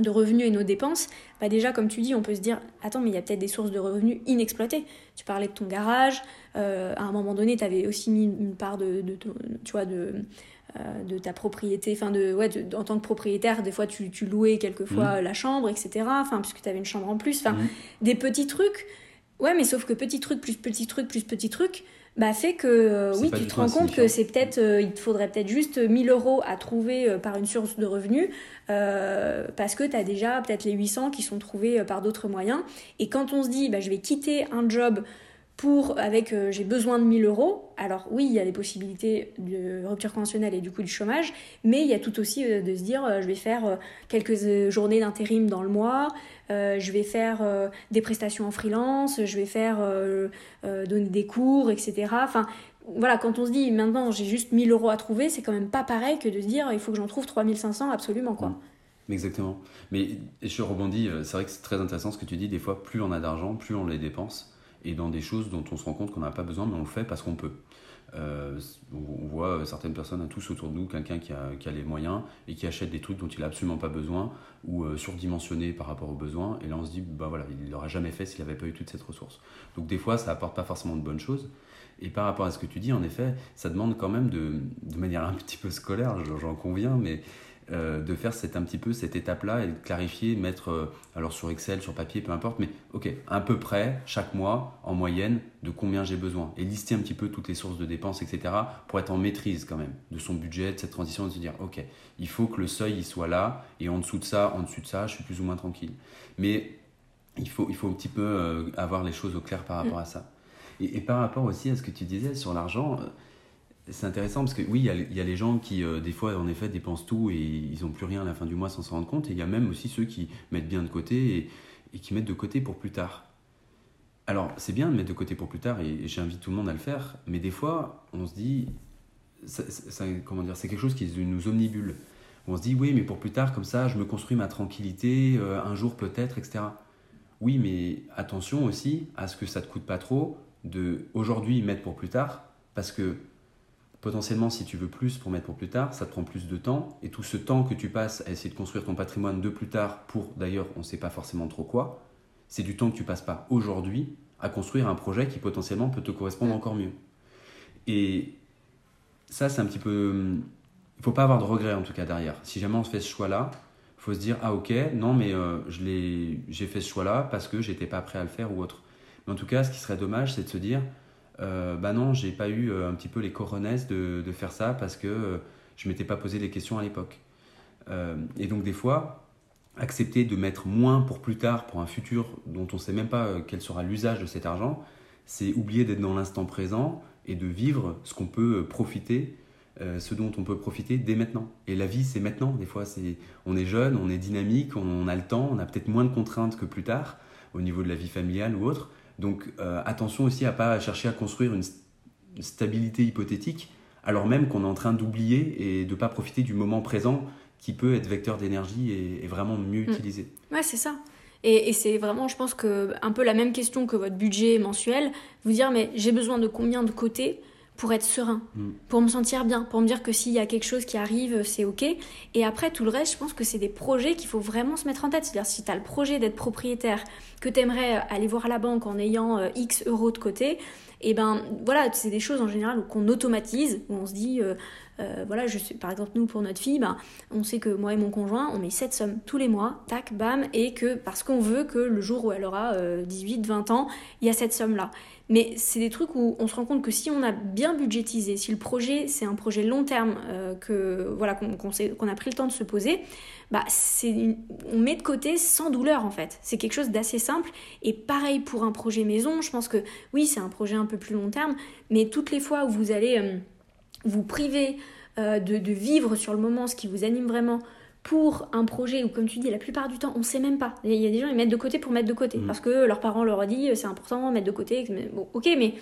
de revenus et nos dépenses, bah déjà comme tu dis, on peut se dire attends mais il y a peut-être des sources de revenus inexploitées. Tu parlais de ton garage, à un moment donné tu avais aussi mis une part de, de tu vois de euh, de ta propriété, enfin de, ouais, en tant que propriétaire, des fois tu, tu louais quelquefois mmh. la chambre, etc. Enfin, puisque tu avais une chambre en plus, enfin, mmh. des petits trucs. Ouais, mais sauf que petit truc plus petit truc plus petit truc, bah fait que euh, oui, tu te rends compte que c'est peut-être, euh, il te faudrait peut-être juste 1000 euros à trouver par une source de revenus, parce que tu as déjà peut-être les 800 qui sont trouvés par d'autres moyens. Et quand on se dit, bah, je vais quitter un job pour avec euh, j'ai besoin de 1000 euros. Alors oui, il y a les possibilités de rupture conventionnelle et du coup du chômage, mais il y a tout aussi euh, de se dire euh, je vais faire quelques journées d'intérim dans le mois, je vais faire des prestations en freelance, je vais faire donner des cours, etc. Enfin voilà, quand on se dit maintenant j'ai juste 1000 euros à trouver, c'est quand même pas pareil que de se dire il faut que j'en trouve 3500 absolument quoi. Exactement. Mais je rebondis, c'est vrai que c'est très intéressant ce que tu dis, des fois plus on a d'argent, plus on les dépense et dans des choses dont on se rend compte qu'on n'a pas besoin, mais on le fait parce qu'on peut. Euh, on voit certaines personnes, tous autour de nous, quelqu'un qui a, les moyens et qui achète des trucs dont il n'a absolument pas besoin ou euh, surdimensionné par rapport aux besoins. Et là, on se dit, bah voilà, il l'aurait jamais fait s'il n'avait pas eu toute cette ressource. Donc, des fois, ça apporte pas forcément de bonnes choses. Et par rapport à ce que tu dis, en effet, ça demande quand même de, de manière un petit peu scolaire, j'en conviens, mais euh, de faire cette, un petit peu cette étape-là et de clarifier, mettre euh, alors sur Excel, sur papier, peu importe, mais ok, à peu près chaque mois en moyenne de combien j'ai besoin et lister un petit peu toutes les sources de dépenses, etc. pour être en maîtrise quand même de son budget, de cette transition, de se dire ok, il faut que le seuil il soit là et en dessous de ça, en dessous de ça, je suis plus ou moins tranquille. Mais il faut, il faut un petit peu euh, avoir les choses au clair par rapport mm. à ça. Et, et, par rapport aussi à ce que tu disais sur l'argent, c'est intéressant parce que oui, il y, a les gens qui, euh, des fois, en effet, dépensent tout et ils n'ont plus rien à la fin du mois sans s'en rendre compte. Et il y a même aussi ceux qui mettent bien de côté et, qui mettent de côté pour plus tard. Alors, c'est bien de mettre de côté pour plus tard et, j'invite tout le monde à le faire. Mais des fois, on se dit, comment dire, c'est quelque chose qui nous omnibule. On se dit, oui, mais pour plus tard, comme ça, je me construis ma tranquillité, euh, un jour peut-être, etc. Oui, mais attention aussi à ce que ça ne te coûte pas trop de aujourd'hui mettre pour plus tard, parce que potentiellement, si tu veux plus pour mettre pour plus tard, ça te prend plus de temps. Et tout ce temps que tu passes à essayer de construire ton patrimoine de plus tard pour, d'ailleurs, on ne sait pas forcément trop quoi, c'est du temps que tu passes pas aujourd'hui à construire un projet qui potentiellement peut te correspondre encore mieux. Et ça, c'est un petit peu... Il faut pas avoir de regrets en tout cas derrière. Si jamais on fait ce choix-là, il faut se dire, ah ok, non mais euh, j'ai fait ce choix-là parce que j'étais pas prêt à le faire ou autre. Mais en tout cas, ce qui serait dommage, c'est de se dire, euh, bah non, j'ai pas eu euh, un petit peu les coronesses de, faire ça parce que euh, je m'étais pas posé les questions à l'époque. et donc des fois, accepter de mettre moins pour plus tard, pour un futur dont on sait même pas euh, quel sera l'usage de cet argent, c'est oublier d'être dans l'instant présent et de vivre ce qu'on peut euh, profiter, euh, ce dont on peut profiter dès maintenant. Et la vie, c'est maintenant. Des fois, c'est, on est jeune, on est dynamique, on a le temps, on a peut-être moins de contraintes que plus tard au niveau de la vie familiale ou autre. Donc, attention aussi à pas chercher à construire une stabilité hypothétique, alors même qu'on est en train d'oublier et de ne pas profiter du moment présent qui peut être vecteur d'énergie et, vraiment mieux mm. utilisé. Ouais, c'est ça. Et, c'est vraiment, je pense que un peu la même question que votre budget mensuel, vous dire mais j'ai besoin de combien de côtés pour être serein, mm. pour me sentir bien, pour me dire que s'il y a quelque chose qui arrive, c'est ok. Et après, tout le reste, je pense que c'est des projets qu'il faut vraiment se mettre en tête. C'est-à-dire, si tu as le projet d'être propriétaire, que tu aimerais aller voir la banque en ayant euh, X euros de côté, et ben voilà, c'est des choses en général qu'on automatise, où on se dit, euh, euh, voilà, je par exemple, nous, pour notre fille, ben, on sait que moi et mon conjoint, on met cette somme tous les mois, tac, bam, et que parce qu'on veut que le jour où elle aura 18, euh, 20 ans, il y a cette somme-là. Mais c'est des trucs où on se rend compte que si on a bien budgétisé, si le projet c'est un projet long terme, que voilà qu'on a pris le temps de se poser, bah on met de côté sans douleur en fait. C'est quelque chose d'assez simple et pareil pour un projet maison, je pense que oui, c'est un projet un peu plus long terme, mais toutes les fois où vous allez euh, vous priver euh, de, vivre sur le moment ce qui vous anime vraiment pour un projet où, comme tu dis, la plupart du temps, on sait même pas. Il y a des gens, ils mettent de côté pour mettre de côté. Mmh. Parce que leurs parents leur ont dit, c'est important, mettre de côté. Bon, ok, mais,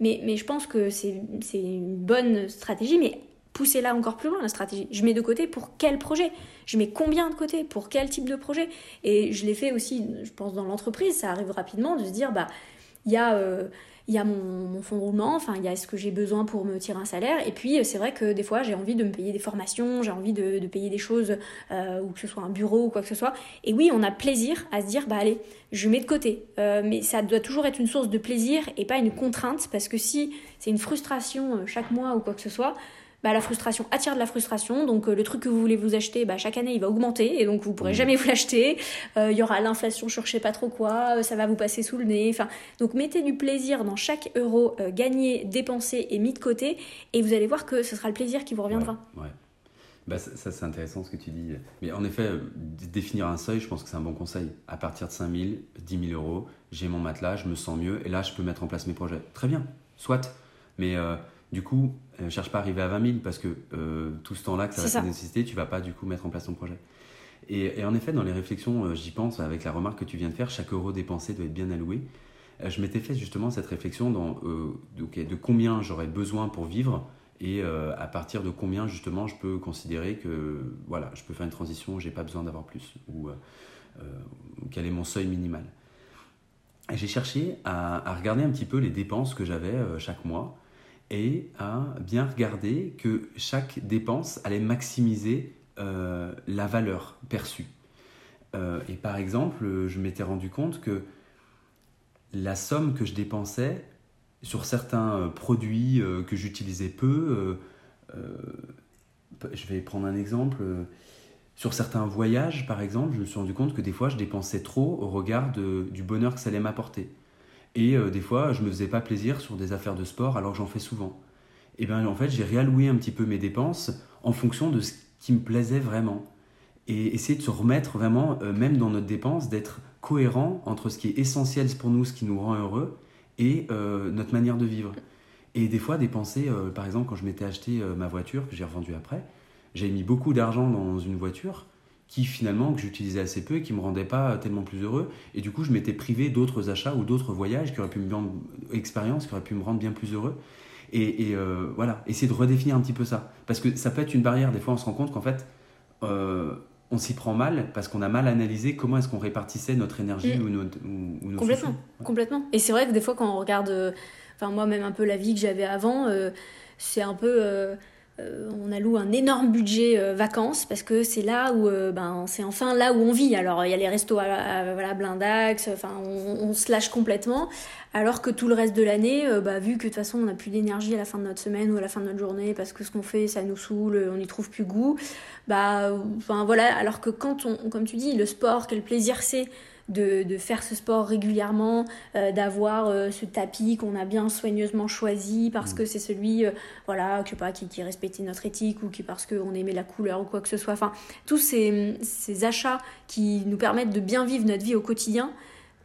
mais, mais je pense que c'est une bonne stratégie. Mais pousser là encore plus loin la stratégie. Je mets de côté pour quel projet? Je mets combien de côté? Pour quel type de projet? Et je l'ai fait aussi, je pense, dans l'entreprise, ça arrive rapidement de se dire, bah, il y a... Euh, il y a mon, fonds de roulement, enfin il y a ce que j'ai besoin pour me tirer un salaire, et puis c'est vrai que des fois j'ai envie de me payer des formations, j'ai envie de, payer des choses, euh, ou que ce soit un bureau ou quoi que ce soit, et oui on a plaisir à se dire bah allez, je mets de côté, euh, mais ça doit toujours être une source de plaisir et pas une contrainte, parce que si c'est une frustration chaque mois ou quoi que ce soit, bah, la frustration attire de la frustration. Donc euh, le truc que vous voulez vous acheter, bah, chaque année il va augmenter et donc vous pourrez mmh. jamais vous l'acheter. Euh, il y aura l'inflation sur je sais pas trop quoi, euh, ça va vous passer sous le nez. Enfin, donc mettez du plaisir dans chaque euro gagné, dépensé et mis de côté et vous allez voir que ce sera le plaisir qui vous reviendra. Ouais, Bah, ça, c'est intéressant ce que tu dis. Mais en effet, définir un seuil, je pense que c'est un bon conseil. À partir de 5 000, 10 000 euros, j'ai mon matelas, je me sens mieux et là je peux mettre en place mes projets. Très bien, soit. Mais du coup, ne euh, cherche pas à arriver à 20 000 parce que euh, tout ce temps-là que ça va te nécessiter, tu vas pas du coup mettre en place ton projet. Et, en effet, dans les réflexions, euh, j'y pense avec la remarque que tu viens de faire, chaque euro dépensé doit être bien alloué. je m'étais fait justement cette réflexion dans, de, de, combien j'aurais besoin pour vivre et à partir de combien justement je peux considérer que voilà, je peux faire une transition, j'ai pas besoin d'avoir plus ou quel est mon seuil minimal. J'ai cherché à, à, regarder un petit peu les dépenses que j'avais chaque mois et à bien regarder que chaque dépense allait maximiser euh, la valeur perçue. Euh, et par exemple, je m'étais rendu compte que la somme que je dépensais sur certains euh, produits que j'utilisais peu, je vais prendre un exemple, sur certains voyages par exemple, je me suis rendu compte que des fois je dépensais trop au regard du bonheur que ça allait m'apporter. Et euh, des fois, je me faisais pas plaisir sur des affaires de sport alors que j'en fais souvent. Et bien en fait, j'ai réalloué un petit peu mes dépenses en fonction de ce qui me plaisait vraiment. Et essayer de se remettre vraiment, euh, même dans notre dépense, d'être cohérent entre ce qui est essentiel pour nous, ce qui nous rend heureux, et euh, notre manière de vivre. Et des fois, dépenser, par exemple, quand je m'étais acheté ma voiture, que j'ai revendue après, j'ai mis beaucoup d'argent dans une voiture, qui finalement que j'utilisais assez peu et qui me rendait pas tellement plus heureux. Et du coup je m'étais privé d'autres achats ou d'autres voyages qui auraient pu me rendre expérience qui auraient pu me rendre bien plus heureux. Et, euh, voilà. Essayer de redéfinir un petit peu ça. Parce que ça peut être une barrière. Des fois on se rend compte qu'en fait euh, on s'y prend mal parce qu'on a mal analysé comment est-ce qu'on répartissait notre énergie mm. ou, notre, ou, complètement. complètement. Et c'est vrai que des fois quand on regarde euh, enfin moi même un peu la vie que j'avais avant c'est un peu euh, on alloue un énorme budget euh, vacances parce que c'est là où euh, ben c'est enfin là où on vit. Alors il y a les restos à, voilà blindax enfin on, se lâche complètement. Alors que tout le reste de l'année bah, vu que de toute façon on n'a plus d'énergie à la fin de notre semaine ou à la fin de notre journée parce que ce qu'on fait ça nous saoule on n'y trouve plus goût bah enfin voilà. Alors que quand on comme tu dis le sport quel plaisir c'est de, de faire ce sport régulièrement, euh, d'avoir euh, ce tapis qu'on a bien soigneusement choisi parce que c'est celui, euh, voilà, que, pas, qui, qui respectait notre éthique ou qui parce qu'on aimait la couleur ou quoi que ce soit. Enfin, tous ces, ces achats qui nous permettent de bien vivre notre vie au quotidien,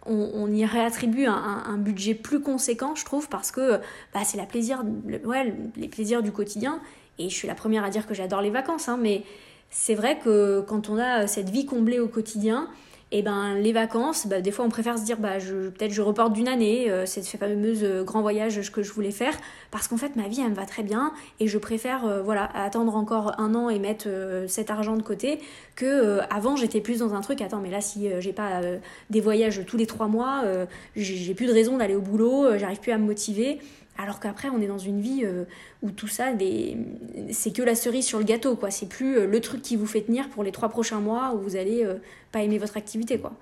on, on y réattribue un, un- un budget plus conséquent, je trouve, parce que bah, c'est la plaisir, le- ouais, les plaisirs du quotidien. Et je suis la première à dire que j'adore les vacances, hein, mais c'est vrai que quand on a cette vie comblée au quotidien, et ben les vacances, bah, des fois on préfère se dire bah je peut-être je reporte d'une année euh, ces fameuses euh, grands voyages que je voulais faire parce qu'en fait ma vie elle me va très bien et je préfère euh, voilà attendre encore un an et mettre euh, cet argent de côté que euh, avant j'étais plus dans un truc attends mais là si j'ai pas des voyages tous les trois mois j'ai plus de raison d'aller au boulot j'arrive plus à me motiver alors qu'après on est dans une vie euh, où tout ça des... c'est que la cerise sur le gâteau quoi c'est plus euh, le truc qui vous fait tenir pour les trois prochains mois où vous allez euh, pas aimer votre activité quoi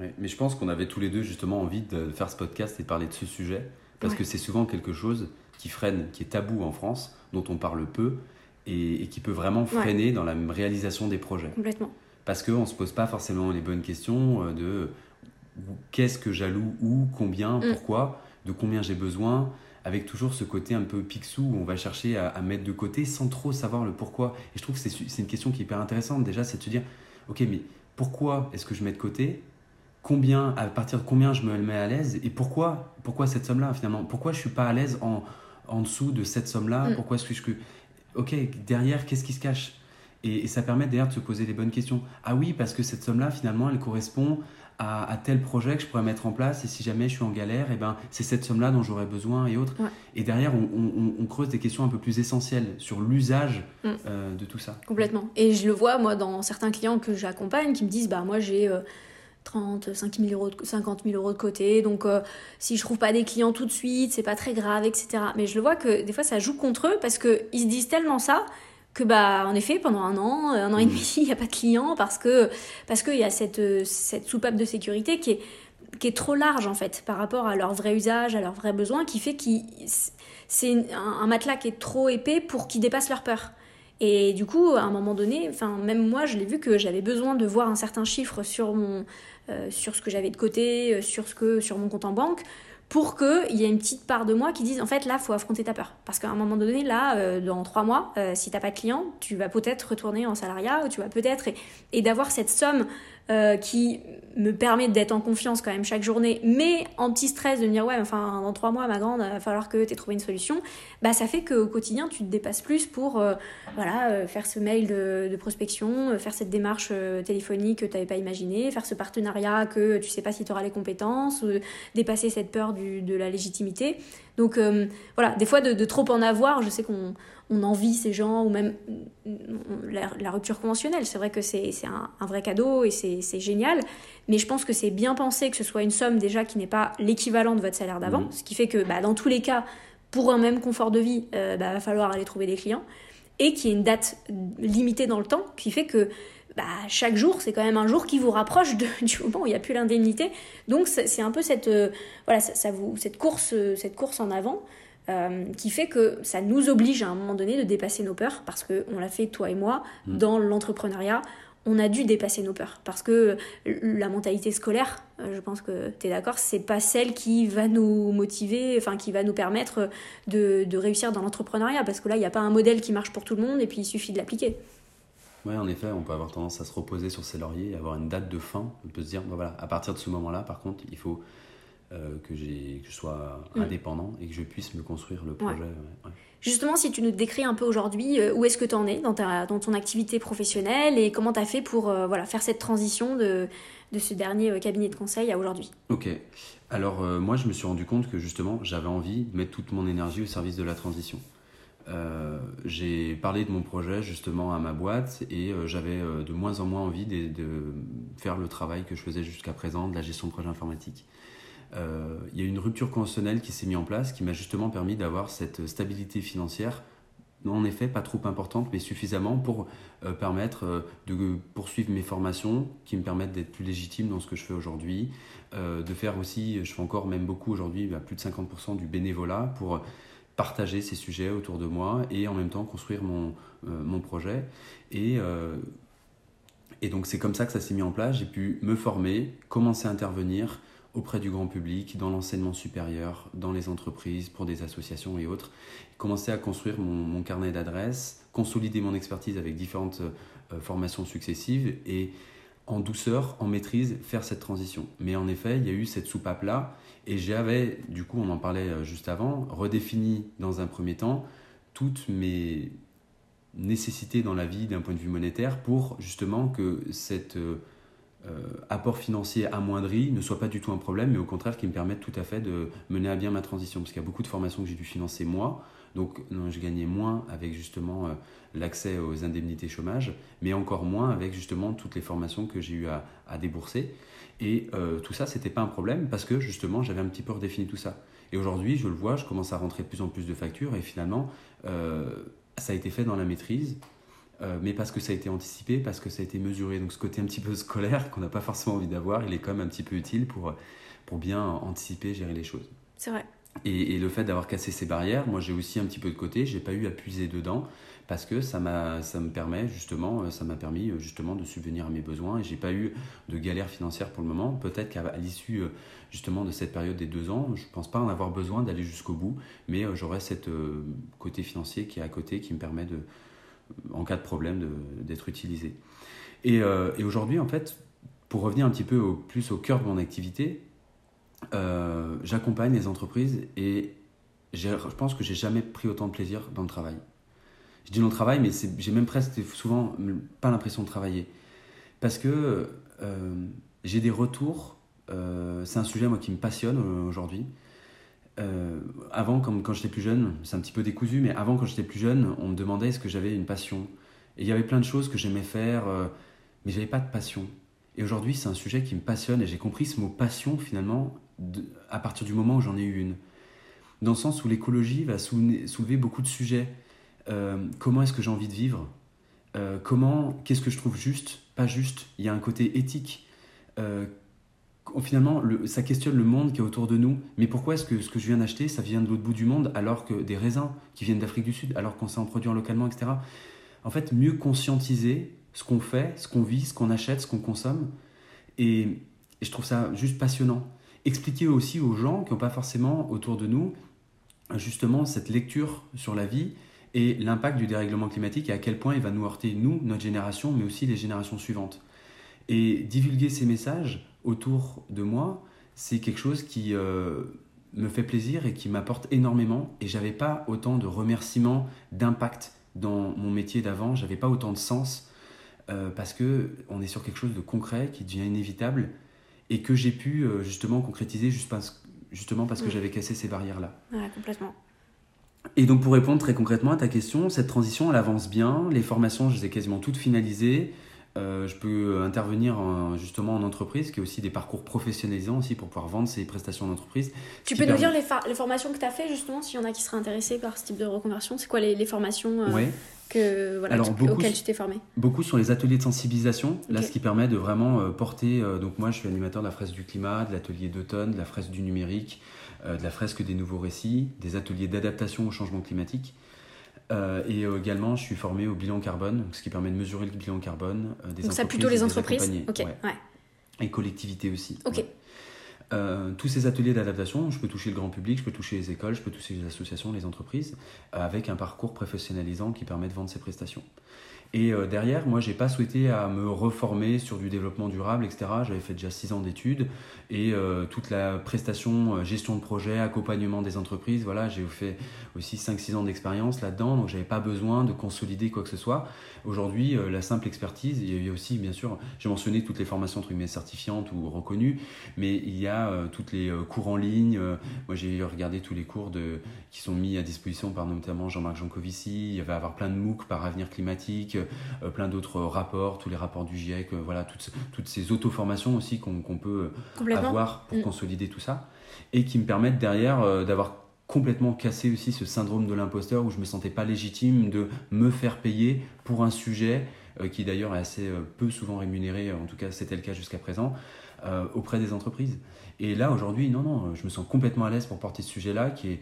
Ouais, mais je pense qu'on avait tous les deux justement envie de faire ce podcast et de parler de ce sujet, parce Ouais. que c'est souvent quelque chose qui freine, qui est tabou en France, dont on parle peu, et, et qui peut vraiment Ouais. freiner dans la réalisation des projets. complètement Parce qu'on ne se pose pas forcément les bonnes questions de qu'est-ce que j'alloue, où, combien, Mm. pourquoi, de combien j'ai besoin, avec toujours ce côté un peu pixou où on va chercher à, à mettre de côté sans trop savoir le pourquoi. Et je trouve que c'est une question qui est hyper intéressante déjà, c'est de se dire, ok, mais pourquoi est-ce que je mets de côté? Combien, à partir de combien je me mets à l'aise? Et pourquoi, pourquoi cette somme-là finalement? Pourquoi je suis pas à l'aise en, en dessous de cette somme-là? Mm. Pourquoi est-ce que je... Ok, derrière, qu'est-ce qui se cache? Et, et ça permet d'ailleurs de se poser les bonnes questions. Ah oui, parce que cette somme-là, finalement, elle correspond à, à tel projet que je pourrais mettre en place. Et si jamais je suis en galère, eh ben, c'est cette somme-là dont j'aurais besoin et autres. Ouais. Et derrière, on, on- on creuse des questions un peu plus essentielles sur l'usage Mm. euh, de tout ça. Complètement. Et je le vois, moi, dans certains clients que j'accompagne qui me disent Bah, moi, j'ai euh, 30, 5 000 euros, de- 50 000 euros de côté, donc euh, si je trouve pas des clients tout de suite, c'est pas très grave, etc. Mais je le vois que des fois, ça joue contre eux parce qu'ils se disent tellement ça que, bah, en effet, pendant un an, un an et demi, il n'y a pas de clients parce que parce qu'il y a cette, euh, cette soupape de sécurité qui est qui est trop large en fait par rapport à leur vrai usage, à leurs vrais besoins, qui fait que c'est un, matelas qui est trop épais pour qu'ils dépassent leur peur. Et du coup, à un moment donné, enfin même moi, je l'ai vu que j'avais besoin de voir un certain chiffre sur mon, euh, sur ce que j'avais de côté, euh, sur ce que, sur mon compte en banque, pour qu'il y ait une petite part de moi qui dise en fait là, faut affronter ta peur. Parce qu'à un moment donné, là, euh, dans trois mois, euh, si t'as pas de client, tu vas peut-être retourner en salariat ou tu vas peut-être et, et d'avoir cette somme euh, qui me permet d'être en confiance quand même chaque journée, mais en petit stress de me dire ouais, enfin dans trois mois, ma grande, il va falloir que tu aies trouvé une solution. Bah ça fait qu'au quotidien, tu te dépasses plus pour euh, voilà euh, faire ce mail de, prospection, faire cette démarche téléphonique que tu n'avais pas imaginé, faire ce partenariat que tu sais pas si tu auras les compétences, ou dépasser cette peur du, de la légitimité. Donc voilà, des fois de trop en avoir, je sais qu'on on envie ces gens, ou même la, la rupture conventionnelle. C'est vrai que c'est un, un vrai cadeau et c'est génial, mais je pense que c'est bien pensé que ce soit une somme déjà qui n'est pas l'équivalent de votre salaire d'avant, Mhm. ce qui fait que bah, dans tous les cas, pour un même confort de vie, euh, bah, va falloir aller trouver des clients, et qu'il y ait une date limitée dans le temps, qui fait que bah, chaque jour, c'est quand même un jour qui vous rapproche de- du moment où il n'y a plus l'indemnité. Donc c'est c'est un peu cette, euh, voilà, ça, ça vous, cette, course, euh, cette course en avant euh, qui fait que ça nous oblige à un moment donné de dépasser nos peurs, parce qu'on l'a fait toi et moi Mm. dans l'entrepreneuriat. On a dû dépasser nos peurs parce que la mentalité scolaire, euh, je pense que tu es d'accord, c'est pas celle qui va nous motiver, enfin qui va nous permettre de, de réussir dans l'entrepreneuriat parce que là, il n'y a pas un modèle qui marche pour tout le monde et puis il suffit de l'appliquer. Ouais, en effet, on peut avoir tendance à se reposer sur ses lauriers avoir une date de fin. On peut se dire, bah voilà, à partir de ce moment-là, par contre, il faut euh, que, je sois Mm. indépendant et que je puisse me construire le projet. ouais, ouais. Justement, si tu nous décris un peu aujourd'hui, euh, où est-ce que tu en es dans, ta, dans ton activité professionnelle et comment tu as fait pour euh, voilà, faire cette transition de, de ce dernier cabinet de conseil à aujourd'hui? Ok. Alors, moi, je me suis rendu compte que justement, j'avais envie de mettre toute mon énergie au service de la transition. J'ai parlé de mon projet justement à ma boîte et j'avais de moins en moins envie de, de faire le travail que je faisais jusqu'à présent, de la gestion de projet informatique. Euh, Il y a une rupture conventionnelle qui s'est mise en place qui m'a justement permis d'avoir cette stabilité financière, en effet pas trop importante, mais suffisamment pour euh, permettre euh, de poursuivre mes formations qui me permettent d'être plus légitime dans ce que je fais aujourd'hui, de faire aussi, je fais encore même beaucoup aujourd'hui, à plus de 50% du bénévolat pour partager ces sujets autour de moi et en même temps construire mon, mon projet. Et, Et donc c'est comme ça que ça s'est mis en place. J'ai pu me former, commencer à intervenir auprès du grand public, dans l'enseignement supérieur, dans les entreprises, pour des associations et autres. Commencer à construire mon, carnet d'adresses, consolider mon expertise avec différentes euh, formations successives et en douceur, en maîtrise, faire cette transition. Mais en effet, il y a eu cette soupape-là et j'avais, du coup, on en parlait euh, juste avant, redéfini dans un premier temps toutes mes nécessités dans la vie d'un point de vue monétaire pour justement que cet euh, euh, apport financier amoindri ne soit pas du tout un problème, mais au contraire qui me permette tout à fait de mener à bien ma transition. Parce qu'il y a beaucoup de formations que j'ai dû financer moi, donc je gagnais moins avec justement l'accès aux indemnités chômage, mais encore moins avec justement toutes les formations que j'ai eu à, débourser. Et euh, tout ça, c'était pas un problème parce que justement, j'avais un petit peu redéfini tout ça. Et aujourd'hui, je le vois, je commence à rentrer de plus en plus de factures et finalement, euh, ça a été fait dans la maîtrise, euh, mais parce que ça a été anticipé, parce que ça a été mesuré. Donc ce côté un petit peu scolaire qu'on n'a pas forcément envie d'avoir, il est quand même un petit peu utile pour, pour bien anticiper, gérer les choses. C'est vrai. Et, et, le fait d'avoir cassé ces barrières, moi j'ai aussi un petit peu de côté, j'ai pas eu à puiser dedans parce que ça, m'a, ça me permet justement, euh, ça m'a permis euh, justement de subvenir à mes besoins et j'ai pas eu de galère financière pour le moment. Peut-être qu'à l'issue justement de cette période des deux ans, je pense pas en avoir besoin d'aller jusqu'au bout, mais j'aurai cette côté financier qui est à côté qui me permet de, en cas de problème, d'être utilisé. Et, et, aujourd'hui, en fait, pour revenir un petit peu plus au cœur de mon activité, j'accompagne les entreprises et je pense que j'ai jamais pris autant de plaisir dans le travail je dis non travail, mais j'ai même presque souvent pas l'impression de travailler. Parce que euh, j'ai des retours, euh, c'est un sujet moi qui me passionne euh, avant, quand, j'étais plus jeune, c'est un petit peu décousu, mais avant, quand j'étais plus jeune, on me demandait est-ce que j'avais une passion. Et il y avait plein de choses que j'aimais faire, mais j'avais pas de passion. Et aujourd'hui, c'est un sujet qui me passionne et j'ai compris ce mot passion finalement à partir du moment où j'en ai eu une. Dans le sens où l'écologie va soulever beaucoup de sujets euh, comment est-ce que j'ai envie de vivre? Euh, Comment, qu'est-ce que je trouve juste, pas juste? Il y a un côté éthique. Finalement, ça questionne le monde qui est autour de nous. Mais pourquoi est-ce que ce que je viens d'acheter, ça vient de l'autre bout du monde, alors que des raisins qui viennent d'Afrique du Sud, alors qu'on sait en produire localement, etc. En fait, mieux conscientiser ce qu'on fait, ce qu'on vit, ce qu'on achète, ce qu'on consomme. Et, et, je trouve ça juste passionnant. Expliquer aussi aux gens qui n'ont pas forcément autour de nous, justement, cette lecture sur la vie et l'impact du dérèglement climatique et à quel point il va nous heurter, nous, notre génération, mais aussi les générations suivantes. Et divulguer ces messages autour de moi, c'est quelque chose qui euh, me fait plaisir et qui m'apporte énormément. Et j'avais pas autant de remerciements, d'impact dans mon métier d'avant, j'avais pas autant de sens euh, parce que on est sur quelque chose de concret qui devient inévitable et que j'ai pu euh, justement concrétiser juste parce, justement parce que j'avais cassé ces barrières-là. Ouais, complètement. Et donc pour répondre très concrètement à ta question, cette transition, elle avance bien. Les formations, je les ai quasiment toutes finalisées. Euh, je peux intervenir justement en entreprise, qui est aussi des parcours professionnalisants aussi pour pouvoir vendre ces prestations d'entreprise. Tu peux nous dire les, les formations que tu as fait justement, s'il y en a qui seraient intéressés par ce type de reconversion? C'est quoi les, les formations euh, que, voilà, auxquelles tu t'es formé? Beaucoup sur les ateliers de sensibilisation, là ce qui permet de vraiment euh, porter, donc moi je suis animateur de la fresque du climat, de l'atelier d'automne, de la fresque du numérique, euh, de la fresque des nouveaux récits, des ateliers d'adaptation au changement climatique. Euh, et également, je suis formé au bilan carbone, ce qui permet de mesurer le bilan carbone euh, des Donc ça plutôt les entreprises ouais. Et collectivités aussi. Ok. tous ces ateliers d'adaptation, je peux toucher le grand public, je peux toucher les écoles, je peux toucher les associations, les entreprises, avec un parcours professionnalisant qui permet de vendre ces prestations. Et euh, derrière, moi, j'ai pas souhaité à me reformer sur du développement durable, etc. J'avais fait déjà 6 ans d'études et euh, toute la prestation, euh, gestion de projet, accompagnement des entreprises, voilà, j'ai fait aussi 5-6 ans d'expérience là-dedans, donc j'avais pas besoin de consolider quoi que ce soit. Aujourd'hui, la simple expertise, il y a aussi, bien sûr, j'ai mentionné toutes les formations entre guillemets certifiantes ou reconnues, mais il y a toutes les cours en ligne. moi, j'ai regardé tous les cours de, qui sont mis à disposition par notamment Jean-Marc Jancovici. Il va y avoir plein de MOOC par Avenir Climatique euh, plein d'autres rapports, tous les rapports du GIEC, euh, voilà, toutes, toutes ces auto-formations aussi qu'on peut euh, avoir pour mm. consolider tout ça, et qui me permettent derrière d'avoir complètement cassé aussi ce syndrome de l'imposteur où je me sentais pas légitime de me faire payer pour un sujet qui d'ailleurs est assez peu souvent rémunéré, en tout cas c'était le cas jusqu'à présent, auprès des entreprises. Et là aujourd'hui, non, non, je me sens complètement à l'aise pour porter ce sujet-là qui est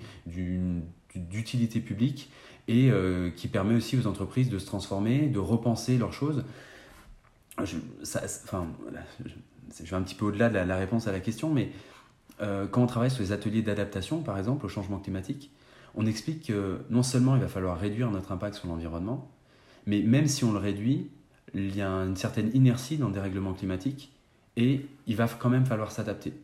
d'utilité publique et euh, qui permet aussi aux entreprises de se transformer, de repenser leurs choses. je, enfin, je, vais un petit peu au-delà de la, réponse à la question, mais euh, quand on travaille sur les ateliers d'adaptation, par exemple, au changement climatique, on explique que non seulement il va falloir réduire notre impact sur l'environnement, mais même si on le réduit, il y a une certaine inertie dans le dérèglement climatique et il va quand même falloir s'adapter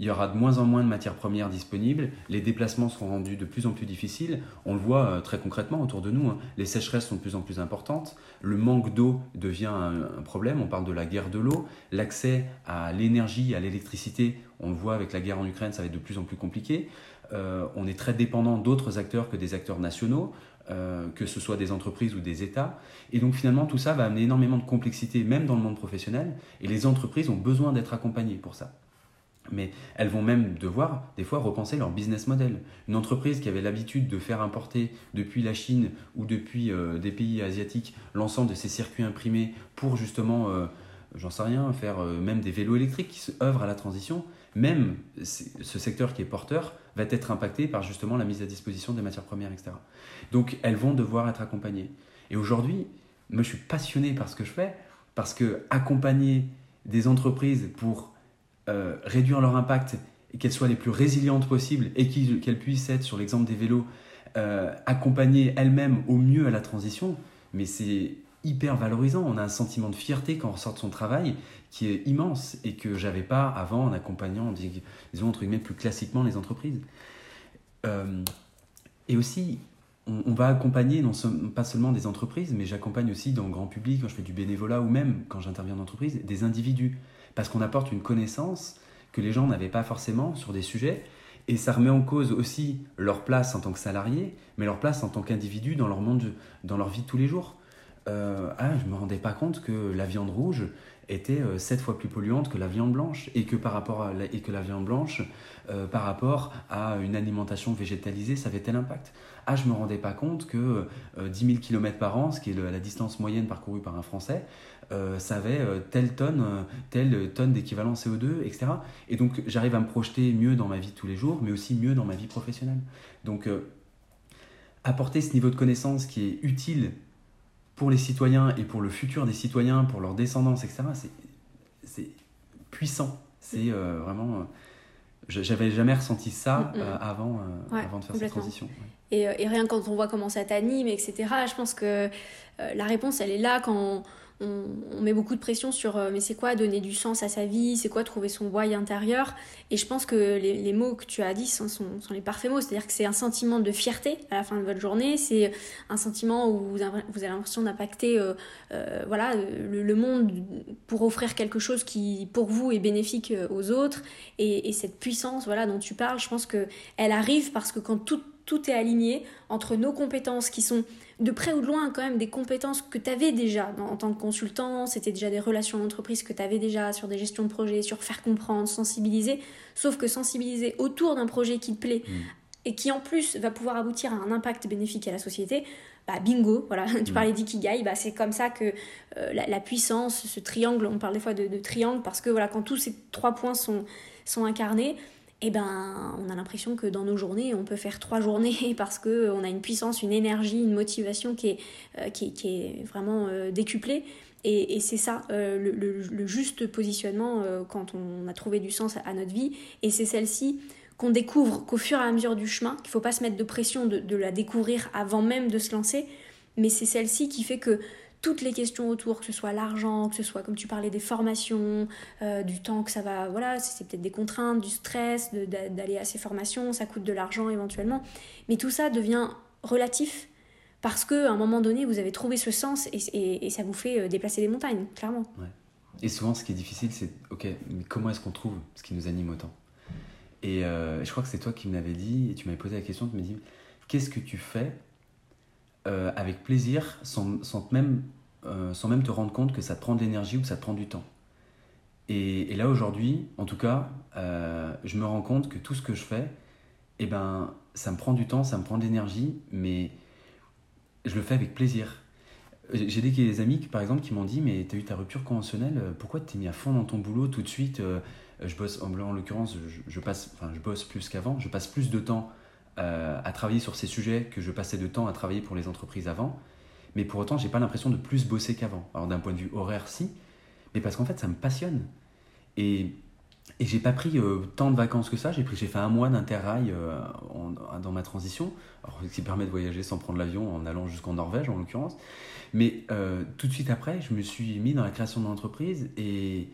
il y aura de moins en moins de matières premières disponibles, les déplacements seront rendus de plus en plus difficiles, on le voit euh, très concrètement autour de nous, hein. les sécheresses sont de plus en plus importantes, le manque d'eau devient un, problème, on parle de la guerre de l'eau, l'accès à l'énergie, à l'électricité, on le voit avec la guerre en Ukraine, ça va être de plus en plus compliqué, euh, on est très dépendant d'autres acteurs que des acteurs nationaux, euh, que ce soit des entreprises ou des États. Et donc finalement, tout ça va amener énormément de complexité, même dans le monde professionnel, et les entreprises ont besoin d'être accompagnées pour ça mais elles vont même devoir des fois repenser leur business model. Une entreprise qui avait l'habitude de faire importer depuis la Chine ou depuis euh, des pays asiatiques l'ensemble de ses circuits imprimés pour justement, euh, j'en sais rien, faire euh, même des vélos électriques qui œuvrent à la transition, même ce secteur qui est porteur va être impacté par justement la mise à disposition des matières premières, etc. Donc elles vont devoir être accompagnées. Et aujourd'hui, moi je suis passionné par ce que je fais, parce que accompagner des entreprises pour euh, réduire leur impact et qu'elles soient les plus résilientes possibles et qu'elles puissent être, sur l'exemple des vélos, euh, accompagner elles-mêmes au mieux à la transition, mais c'est hyper valorisant. On a un sentiment de fierté quand on ressort de son travail qui est immense et que j'avais pas avant en accompagnant, disons entre guillemets, plus classiquement les entreprises. Euh, et aussi, on, va accompagner non pas seulement des entreprises, mais j'accompagne aussi dans le grand public quand je fais du bénévolat ou même quand j'interviens en entreprise, des individus parce qu'on apporte une connaissance que les gens n'avaient pas forcément sur des sujets, et ça remet en cause aussi leur place en tant que salarié, mais leur place en tant qu'individu dans leur monde, dans leur vie de tous les jours. Euh, ah, je ne me rendais pas compte que la viande rouge était euh, sept fois plus polluante que la viande blanche et que par rapport la, et que la viande blanche euh, par rapport à une alimentation végétalisée ça avait tel impact ah je me rendais pas compte que 10 000 km par an ce qui est la distance moyenne parcourue par un français euh, ça avait euh, telle tonne, euh, telle tonne d'équivalent CO2, etc. Et donc j'arrive à me projeter mieux dans ma vie de tous les jours, mais aussi mieux dans ma vie professionnelle. Donc apporter ce niveau de connaissance qui est utile pour les citoyens et pour le futur des citoyens, pour leur descendance, etc., c'est puissant. C'est vraiment. J'avais jamais ressenti ça mm, mm. avant, avant de faire cette transition. Et, et, rien quand on voit comment ça t'anime, etc., je pense que la réponse, elle est là quand on, met beaucoup de pression sur euh, mais c'est quoi donner du sens à sa vie, c'est quoi trouver son why intérieur? Et je pense que les, mots que tu as dit sont, sont, les parfaits mots. C'est-à-dire que c'est un sentiment de fierté à la fin de votre journée, c'est un sentiment où vous avez, vous avez l'impression d'impacter euh, euh, voilà, le, monde pour offrir quelque chose qui pour vous est bénéfique aux autres. Et, et cette puissance voilà, dont tu parles, je pense qu'elle arrive parce que quand tout tout est aligné entre nos compétences qui sont de près ou de loin quand même des compétences que tu avais déjà en tant que consultant, c'était déjà des relations d'entreprise que tu avais déjà sur des gestions de projet, sur faire comprendre, sensibiliser, sauf que sensibiliser autour d'un projet qui te plaît mm. et qui en plus va pouvoir aboutir à un impact bénéfique à la société, bah bingo, voilà, tu mm. parlais d'ikigai, bah c'est comme ça que euh, la, puissance, ce triangle, on parle des fois de, de, triangle parce que voilà, quand tous ces trois points sont, sont incarnés, eh ben, on a l'impression que dans nos journées, on peut faire trois journées parce qu'on a une puissance, une énergie, une motivation qui est, euh, qui, est vraiment euh, décuplée. Et, c'est ça, euh, le, juste positionnement quand on a trouvé du sens à, notre vie. Et c'est celle-ci qu'on découvre qu'au fur et à mesure du chemin, qu'il ne faut pas se mettre de pression de la découvrir avant même de se lancer. Mais c'est celle-ci qui fait que toutes les questions autour, que ce soit l'argent, que ce soit, comme tu parlais, des formations, euh, du temps que ça va, voilà, c'est peut-être des contraintes, du stress, d'aller à ces formations, ça coûte de l'argent éventuellement. Mais tout ça devient relatif parce qu'à un moment donné, vous avez trouvé ce sens et, ça vous fait euh, déplacer des montagnes, clairement. Et souvent, ce qui est difficile, c'est, ok, mais comment est-ce qu'on trouve ce qui nous anime autant? Et euh, je crois que c'est toi qui me l'avais dit, et tu m'avais posé la question, tu me dis, qu'est-ce que tu fais euh, avec plaisir sans, sans même, euh, sans même te rendre compte que ça te prend de l'énergie ou que ça te prend du temps. Et, là aujourd'hui, en tout cas, euh, je me rends compte que tout ce que je fais, eh ben, ça me prend du temps, ça me prend de l'énergie, mais je le fais avec plaisir. J'ai des amis, par exemple, qui m'ont dit Mais tu as eu ta rupture conventionnelle, pourquoi t'es mis à fond dans ton boulot tout de suite Je bosse, en, l'occurrence, je, je, passe, enfin, je bosse plus qu'avant, je passe plus de temps euh, à travailler sur ces sujets que je passais de temps à travailler pour les entreprises avant. Mais pour autant, j'ai pas l'impression de plus bosser qu'avant. Alors d'un point de vue horaire, si, Mais parce qu'en fait, ça me passionne. Et, et j'ai pas pris euh, tant de vacances que ça. J'ai pris, j'ai fait un mois d'interrail euh, dans ma transition, alors, ce qui permet de voyager sans prendre l'avion en allant jusqu'en Norvège en l'occurrence. Mais tout de suite après, je me suis mis dans la création de l'entreprise et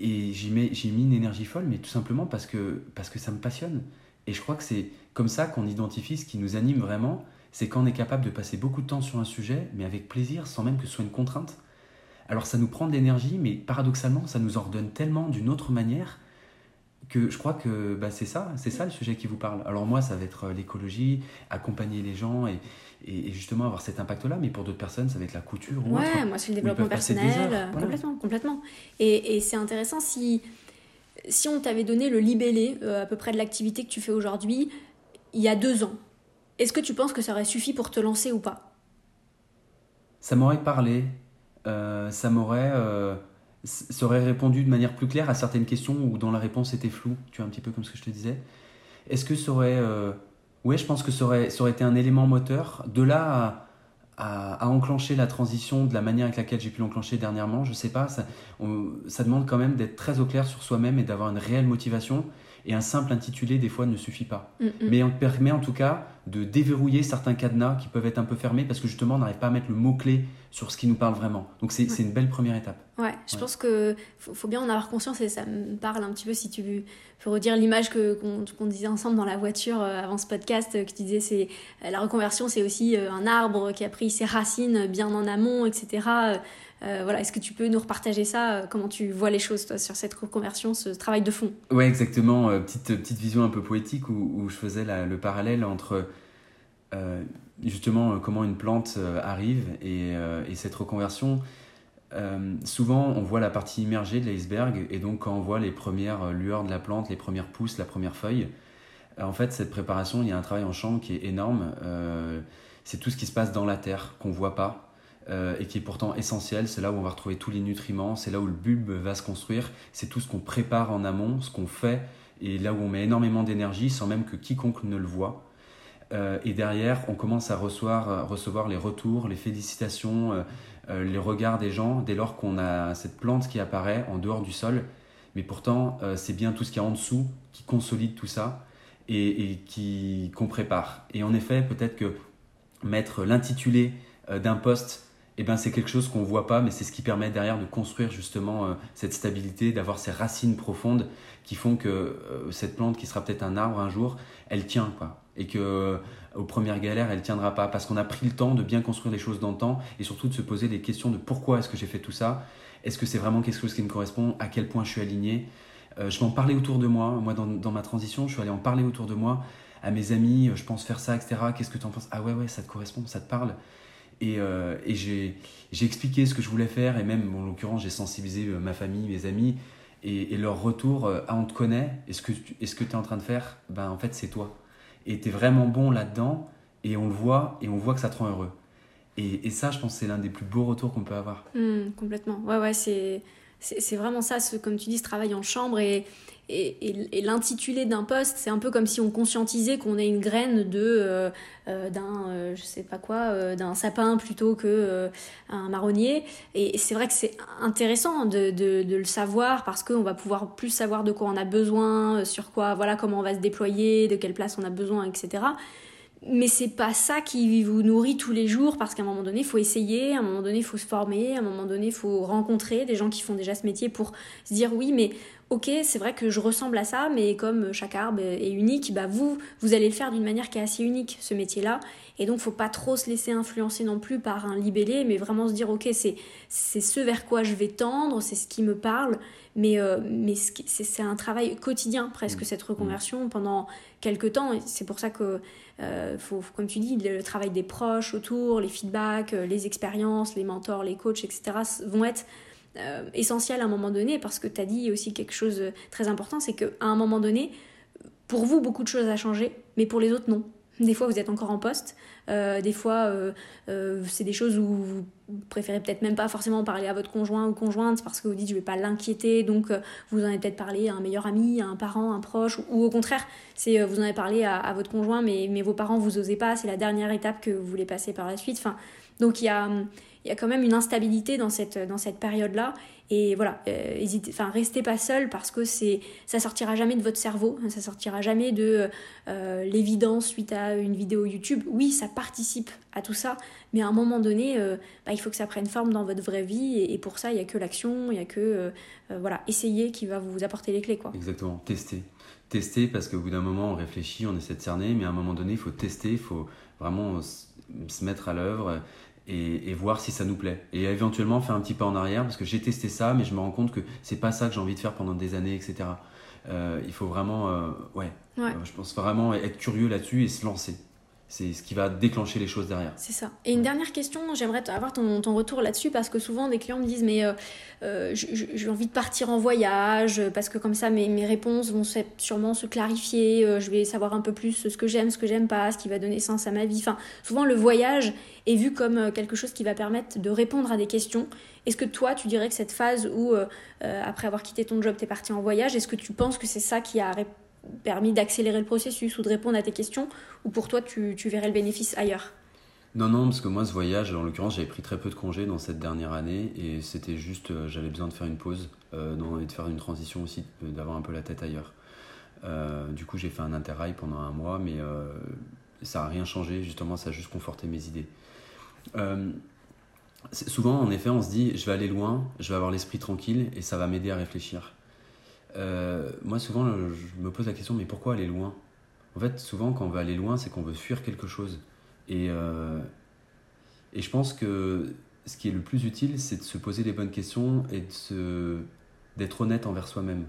et j'y mis une énergie folle, mais tout simplement parce que, parce que ça me passionne. Et je crois que c'est comme ça qu'on identifie ce qui nous anime vraiment, c'est quand on est capable de passer beaucoup de temps sur un sujet, mais avec plaisir, sans même que ce soit une contrainte. Alors ça nous prend de l'énergie, mais paradoxalement, ça nous ordonne tellement d'une autre manière que je crois que bah, c'est ça, c'est ça le sujet qui vous parle. Alors moi, ça va être euh, l'écologie, accompagner les gens et, justement avoir cet impact-là, mais pour d'autres personnes, ça va être la couture ou Ouais, autre. moi c'est le développement personnel, heures, voilà. complètement, complètement. Et, et c'est intéressant si, si on t'avait donné le libellé euh, à peu près de l'activité que tu fais aujourd'hui il y a deux ans. Est-ce que tu penses que ça aurait suffi pour te lancer ou pas? Ça m'aurait parlé, euh, ça m'aurait euh, répondu de manière plus claire à certaines questions où dans la réponse était floue, tu vois, un petit peu comme ce que je te disais. Est-ce que ça aurait... euh, Ouais, je pense que ça aurait, ça aurait été un élément moteur. De là à, à, enclencher la transition de la manière avec laquelle j'ai pu l'enclencher dernièrement, je sais pas, ça, ça demande quand même d'être très au clair sur soi-même et d'avoir une réelle motivation. Et un simple intitulé, des fois, ne suffit pas. Mm, mm. Mais on permet en tout cas de déverrouiller certains cadenas qui peuvent être un peu fermés parce que justement on n'arrive pas à mettre le mot-clé sur ce qui nous parle vraiment. Donc c'est c'est une belle première étape. Ouais, je pense que faut, faut bien en avoir conscience et ça me parle un petit peu si tu peux redire l'image que qu'on disait ensemble dans la voiture euh, avant ce podcast euh, que tu disais c'est euh, la reconversion c'est aussi un arbre qui a pris ses racines bien en amont etc. Euh, voilà, est-ce que tu peux nous repartager ça euh, Comment tu vois les choses toi sur cette reconversion, ce travail de fond? Ouais, exactement. euh, petite, petite vision un peu poétique où, je faisais le parallèle entre justement comment une plante arrive et, et cette reconversion. Souvent, on voit la partie immergée de l'iceberg et donc quand on voit les premières lueurs de la plante, les premières pousses, la première feuille, en fait, cette préparation, il y a un travail en chambre qui est énorme. C'est tout ce qui se passe dans la terre qu'on voit pas euh, et qui est pourtant essentiel. C'est là où on va retrouver tous les nutriments, c'est là où le bulbe va se construire. C'est tout ce qu'on prépare en amont, ce qu'on fait et là où on met énormément d'énergie sans même que quiconque ne le voit. Euh, et derrière, on commence à recevoir, euh, les retours, les félicitations, les regards des gens dès lors qu'on a cette plante qui apparaît en dehors du sol. Mais pourtant, c'est bien tout ce qu'il y a en dessous qui consolide tout ça et, et qui qu'on prépare. Et en effet, peut-être que mettre l'intitulé d'un poste, eh ben, c'est quelque chose qu'on ne voit pas, mais c'est ce qui permet derrière de construire justement euh, cette stabilité, d'avoir ces racines profondes qui font que euh, cette plante, qui sera peut-être un arbre un jour, elle tient. Quoi. Et que euh, aux premières galères, elle tiendra pas, parce qu'on a pris le temps de bien construire les choses dans le temps, et surtout de se poser des questions de pourquoi est-ce que j'ai fait tout ça, est-ce que c'est vraiment quelque chose qui me correspond, à quel point je suis aligné? Je vais en parler autour de moi, moi dans, dans ma transition, je suis allé en parler autour de moi, à mes amis, je pense faire ça, etc. Qu'est-ce que tu en penses? Ah ouais, ouais, ça te correspond, ça te parle? Et, euh, et j'ai expliqué ce que je voulais faire, et même, en l'occurrence, j'ai sensibilisé euh, ma famille, mes amis, et, leur retour, euh, ah, on te connaît, et ce que tu ce que es en train de faire, ben, en fait, c'est toi. Et tu es vraiment bon là-dedans, et on le voit, et on voit que ça te rend heureux. Et, et ça, je pense, c'est l'un des plus beaux retours qu'on peut avoir. Hmm, complètement. Ouais, ouais, c'est, c'est, vraiment ça, ce, comme tu dis, ce travail en chambre et, et, l'intitulé d'un poste, c'est un peu comme si on conscientisait qu'on est une graine de, euh, euh, d'un, euh, je sais pas quoi, d'un sapin plutôt que un marronnier. Et, c'est vrai que c'est intéressant de, de, de le savoir parce qu'on va pouvoir plus savoir de quoi on a besoin, sur quoi, voilà, comment on va se déployer, de quelle place on a besoin, etc mais c'est pas ça qui vous nourrit tous les jours parce qu'à un moment donné, il faut essayer, à un moment donné, il faut se former, à un moment donné, il faut rencontrer des gens qui font déjà ce métier pour se dire oui, mais ok, c'est vrai que je ressemble à ça, mais comme chaque arbre est unique, bah vous, vous allez le faire d'une manière qui est assez unique, ce métier-là. Et donc, faut pas trop se laisser influencer non plus par un libellé, mais vraiment se dire ok, c'est c'est ce vers quoi je vais tendre, c'est ce qui me parle, mais euh, mais c'est c'est un travail quotidien presque cette reconversion pendant quelques temps. Et c'est pour ça que euh, faut, faut, comme tu dis, le, travail des proches autour, les feedbacks, euh, les expériences, les mentors, les coachs, etc. vont être euh, essentiels à un moment donné parce que tu as dit aussi quelque chose de très important, c'est qu'à un moment donné, pour vous, beaucoup de choses a changé, mais pour les autres, non. Des fois, vous êtes encore en poste. Euh, des fois, euh, euh, c'est des choses où vous préférez peut-être même pas forcément parler à votre conjoint ou conjointe parce que vous dites je vais pas l'inquiéter. Donc, euh, vous en avez peut-être parlé à un meilleur ami, à un parent, un proche, ou, au contraire, c'est euh, vous en avez parlé à, à, votre conjoint, mais, mais vos parents vous osez pas. C'est la dernière étape que vous voulez passer par la suite. Enfin, Donc il y a, y a quand même une instabilité dans cette, dans cette période-là. Et voilà, euh, enfin, restez pas seul parce que c'est, ça sortira jamais de votre cerveau, ça sortira jamais de euh, l'évidence suite à une vidéo YouTube. Oui, ça participe à tout ça, mais à un moment donné, euh, bah, il faut que ça prenne forme dans votre vraie vie. Et, pour ça, il n'y a que l'action, il n'y a que voilà, essayer qui va vous apporter les clés. Quoi. Exactement, tester. Tester parce qu'au bout d'un moment, on réfléchit, on essaie de cerner, mais à un moment donné, il faut tester, il faut vraiment se mettre à l'œuvre et, voir si ça nous plaît. Et éventuellement faire un petit pas en arrière parce que j'ai testé ça, mais je me rends compte que c'est pas ça que j'ai envie de faire pendant des années, etc. Euh, il faut vraiment, euh, ouais, ouais. je pense vraiment être curieux là-dessus et se lancer. C'est ce qui va déclencher les choses derrière. C'est ça. Et une dernière question, j'aimerais avoir ton, ton retour là-dessus parce que souvent des clients me disent mais euh, euh j'ai envie de partir en voyage parce que comme ça mes, mes réponses vont sûrement se clarifier, euh, je vais savoir un peu plus ce que j'aime, ce que j'aime pas, ce qui va donner sens à ma vie. Enfin, souvent le voyage est vu comme quelque chose qui va permettre de répondre à des questions. Est-ce que toi tu dirais que cette phase où après avoir quitté ton job tu es parti en voyage, est-ce que tu penses que c'est ça qui a permis d'accélérer le processus ou de répondre à tes questions Ou pour toi, tu, verrais le bénéfice ailleurs? Non, non, parce que moi, ce voyage, en l'occurrence, j'avais pris très peu de congés dans cette dernière année et c'était juste, euh, j'avais besoin de faire une pause euh, et de faire une transition aussi, d'avoir un peu la tête ailleurs. Euh, du coup, j'ai fait un interrail pendant un mois, mais ça n'a rien changé, justement, ça a juste conforté mes idées. souvent, en effet, on se dit, je vais aller loin, je vais avoir l'esprit tranquille et ça va m'aider à réfléchir. Euh, moi, souvent, je me pose la question, mais pourquoi aller loin? En fait, souvent, quand on veut aller loin, c'est qu'on veut fuir quelque chose. Et, euh, et je pense que ce qui est le plus utile, c'est de se poser les bonnes questions et d'être honnête envers soi-même.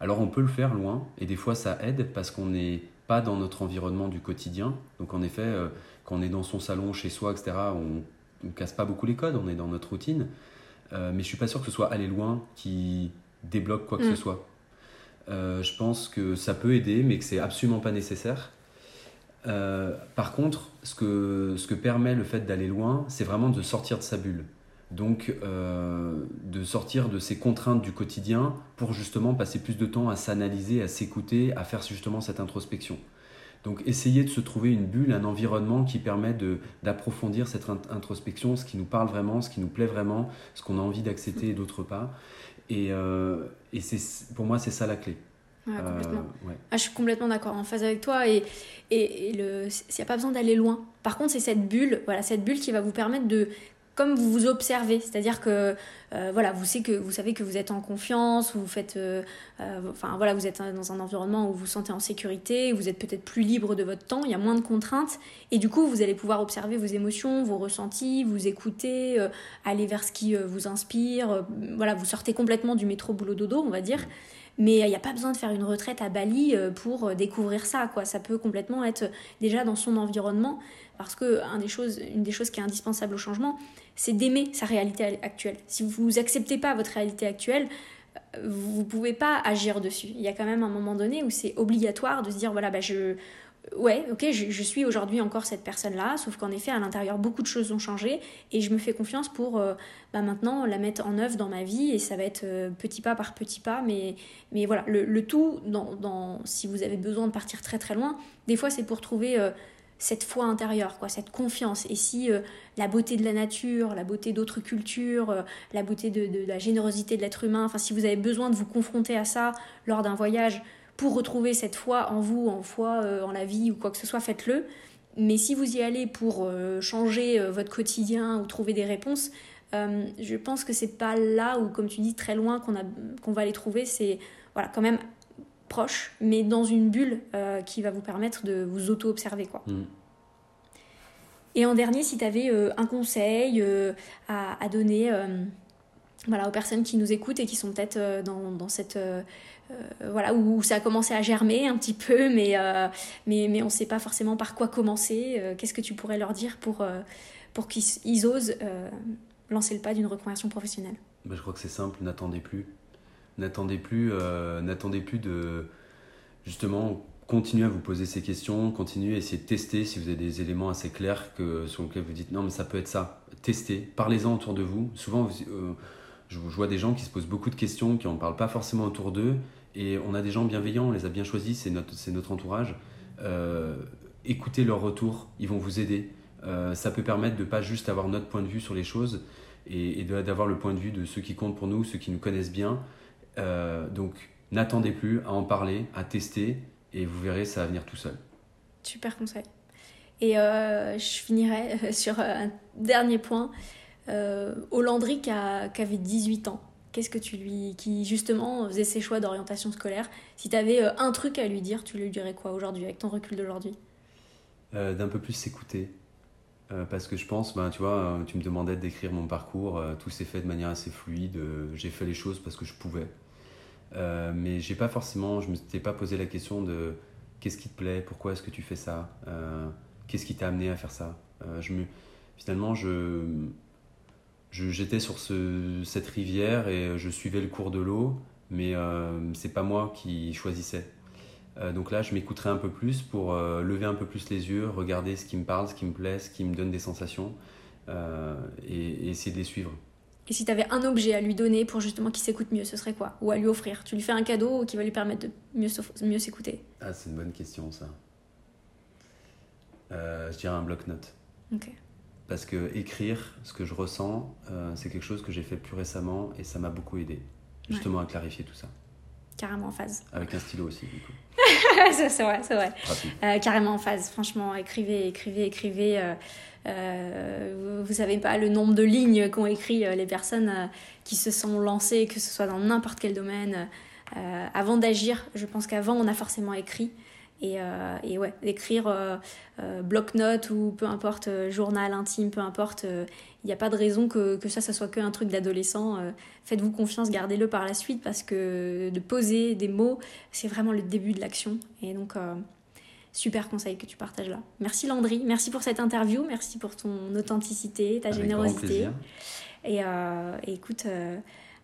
Alors, on peut le faire loin, et des fois, ça aide parce qu'on n'est pas dans notre environnement du quotidien. Donc, en effet, euh, quand on est dans son salon, chez soi, etc., on ne casse pas beaucoup les codes, on est dans notre routine. mais je suis pas sûr que ce soit aller loin qui débloque quoi que ce mm. soit. Euh, je pense que ça peut aider, mais que c'est absolument pas nécessaire. Euh, par contre, ce que, ce que permet le fait d'aller loin, c'est vraiment de sortir de sa bulle. Donc, euh, de sortir de ses contraintes du quotidien pour justement passer plus de temps à s'analyser, à s'écouter, à faire justement cette introspection. Donc, essayer de se trouver une bulle, un environnement qui permet d'approfondir cette introspection, ce qui nous parle vraiment, ce qui nous plaît vraiment, ce qu'on a envie d'accepter et d'autre pas. Et, euh, et pour moi, c'est ça la clé. Ouais, complètement. Euh, ah, je suis complètement d'accord, en phase avec toi. Et il et n'y a pas besoin d'aller loin. Par contre, c'est cette bulle, voilà, cette bulle qui va vous permettre de comme vous vous observez, c'est-à-dire que euh, voilà, vous savez que vous êtes en confiance, vous faites, euh, euh, voilà, vous êtes dans un environnement où vous vous sentez en sécurité, vous êtes peut-être plus libre de votre temps, il y a moins de contraintes, et du coup vous allez pouvoir observer vos émotions, vos ressentis, vous écouter, aller vers ce qui vous inspire, voilà, vous sortez complètement du métro boulot dodo, on va dire. Mais il n'y a pas besoin de faire une retraite à Bali pour découvrir ça, quoi. Ça peut complètement être déjà dans son environnement, parce que une des choses qui est indispensable au changement, c'est d'aimer sa réalité actuelle. Si vous n'acceptez pas votre réalité actuelle, vous ne pouvez pas agir dessus. Il y a quand même un moment donné où c'est obligatoire de se dire voilà, bah je. Ouais, ok, je, suis aujourd'hui encore cette personne-là, sauf qu'en effet, à l'intérieur, beaucoup de choses ont changé et je me fais confiance pour euh, bah, maintenant la mettre en œuvre dans ma vie et ça va être euh, petit pas par petit pas. Mais, mais voilà, le, tout, dans, dans, si vous avez besoin de partir très très loin, des fois c'est pour trouver euh, cette foi intérieure, quoi, cette confiance. Et si euh, la beauté de la nature, la beauté d'autres cultures, euh, la beauté de, la générosité de l'être humain, enfin si vous avez besoin de vous confronter à ça lors d'un voyage pour retrouver cette foi en vous, en foi euh, en la vie ou quoi que ce soit, faites-le. Mais si vous y allez pour changer votre quotidien ou trouver des réponses, je pense que c'est pas là ou comme tu dis très loin qu'on va les trouver. C'est voilà quand même proche, mais dans une bulle euh, qui va vous permettre de vous auto-observer. quoi. Mm. Et en dernier, si tu avais euh, un conseil euh, à, donner voilà, aux personnes qui nous écoutent et qui sont peut-être dans, dans, cette... voilà, où ça a commencé à germer un petit peu, mais, mais, mais on ne sait pas forcément par quoi commencer. Qu'est-ce que tu pourrais leur dire pour, pour qu'ils osent lancer le pas d'une reconversion professionnelle? Bah, Je crois que c'est simple, n'attendez plus N'attendez plus, euh, n'attendez plus de justement continuer à vous poser ces questions, continuer à essayer de tester si vous avez des éléments assez clairs que, sur lesquels vous dites non mais ça peut être ça. Testez, parlez-en autour de vous. Souvent, euh, je, vois des gens qui se posent beaucoup de questions, qui n'en parlent pas forcément autour d'eux, et on a des gens bienveillants, on les a bien choisis, c'est notre, entourage. Euh, écoutez leur retour, ils vont vous aider. ça peut permettre de pas juste avoir notre point de vue sur les choses et, et d'avoir le point de vue de ceux qui comptent pour nous, ceux qui nous connaissent bien. Donc n'attendez plus à en parler, à tester et vous verrez, ça va venir tout seul. Super conseil. Et je finirai sur un dernier point. Euh, au Landry qui, avait 18 ans, qu'est-ce que tu lui. qui justement faisait ses choix d'orientation scolaire, si tu avais euh, un truc à lui dire, tu lui dirais quoi aujourd'hui, avec ton recul d'aujourd'hui? Euh, D'un peu plus s'écouter. parce que je pense, ben, tu vois, tu me demandais d'écrire mon parcours, tout s'est fait de manière assez fluide, j'ai fait les choses parce que je pouvais. Mais j'ai pas forcément, je me suis pas posé la question de qu'est-ce qui te plaît, pourquoi est-ce que tu fais ça, qu'est-ce qui t'a amené à faire ça. je me, finalement, je, j'étais sur ce, cette rivière et je suivais le cours de l'eau, mais euh, c'est pas moi qui choisissais. Euh, donc là, je m'écouterai un peu plus pour euh, lever un peu plus les yeux, regarder ce qui me parle, ce qui me plaît, ce qui me donne des sensations euh, et, essayer de les suivre. Et si tu avais un objet à lui donner pour justement qu'il s'écoute mieux, ce serait quoi Ou à lui offrir Tu lui fais un cadeau qui va lui permettre de mieux, mieux s'écouter Ah, c'est une bonne question ça. je dirais un bloc-notes. Ok parce que écrire ce que je ressens, euh, c'est quelque chose que j'ai fait plus récemment et ça m'a beaucoup aidé, justement à clarifier tout ça. Carrément en phase. Avec un stylo aussi, du coup. c'est vrai, c'est vrai. Euh, carrément en phase, franchement, écrivez, écrivez, écrivez. Euh, vous, savez pas le nombre de lignes qu'ont écrit les personnes qui se sont lancées, que ce soit dans n'importe quel domaine. avant d'agir, je pense qu'avant, on a forcément écrit. Et, euh, et ouais, écrire euh, euh, bloc-notes ou peu importe, journal intime, peu importe, il n'y a pas de raison que, que ça, ça soit qu'un truc d'adolescent. Faites-vous confiance, gardez-le par la suite parce que de poser des mots, c'est vraiment le début de l'action. Et donc, super conseil que tu partages là. Merci Landry, merci pour cette interview, merci pour ton authenticité, ta générosité. Et, et, écoute,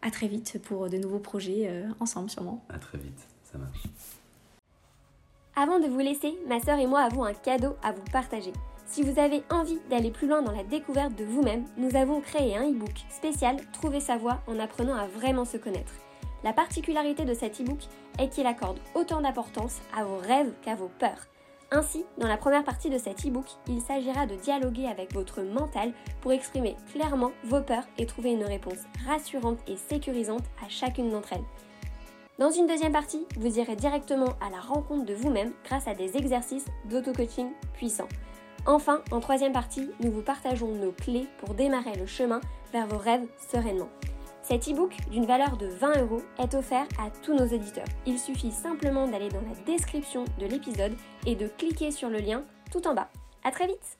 à très vite pour de nouveaux projets ensemble sûrement. À très vite, ça marche. Avant de vous laisser, ma sœur et moi avons un cadeau à vous partager. Si vous avez envie d'aller plus loin dans la découverte de vous-même, nous avons créé un e-book spécial Trouver sa voie en apprenant à vraiment se connaître. La particularité de cet e-book est qu'il accorde autant d'importance à vos rêves qu'à vos peurs. Ainsi, dans la première partie de cet e-book, il s'agira de dialoguer avec votre mental pour exprimer clairement vos peurs et trouver une réponse rassurante et sécurisante à chacune d'entre elles. Dans une deuxième partie, vous irez directement à la rencontre de vous-même grâce à des exercices d'auto-coaching puissants. Enfin, en troisième partie, nous vous partageons nos clés pour démarrer le chemin vers vos rêves sereinement. Cet e-book d'une valeur de 20 euros est offert à tous nos auditeurs. Il suffit simplement d'aller dans la description de l'épisode et de cliquer sur le lien tout en bas. A très vite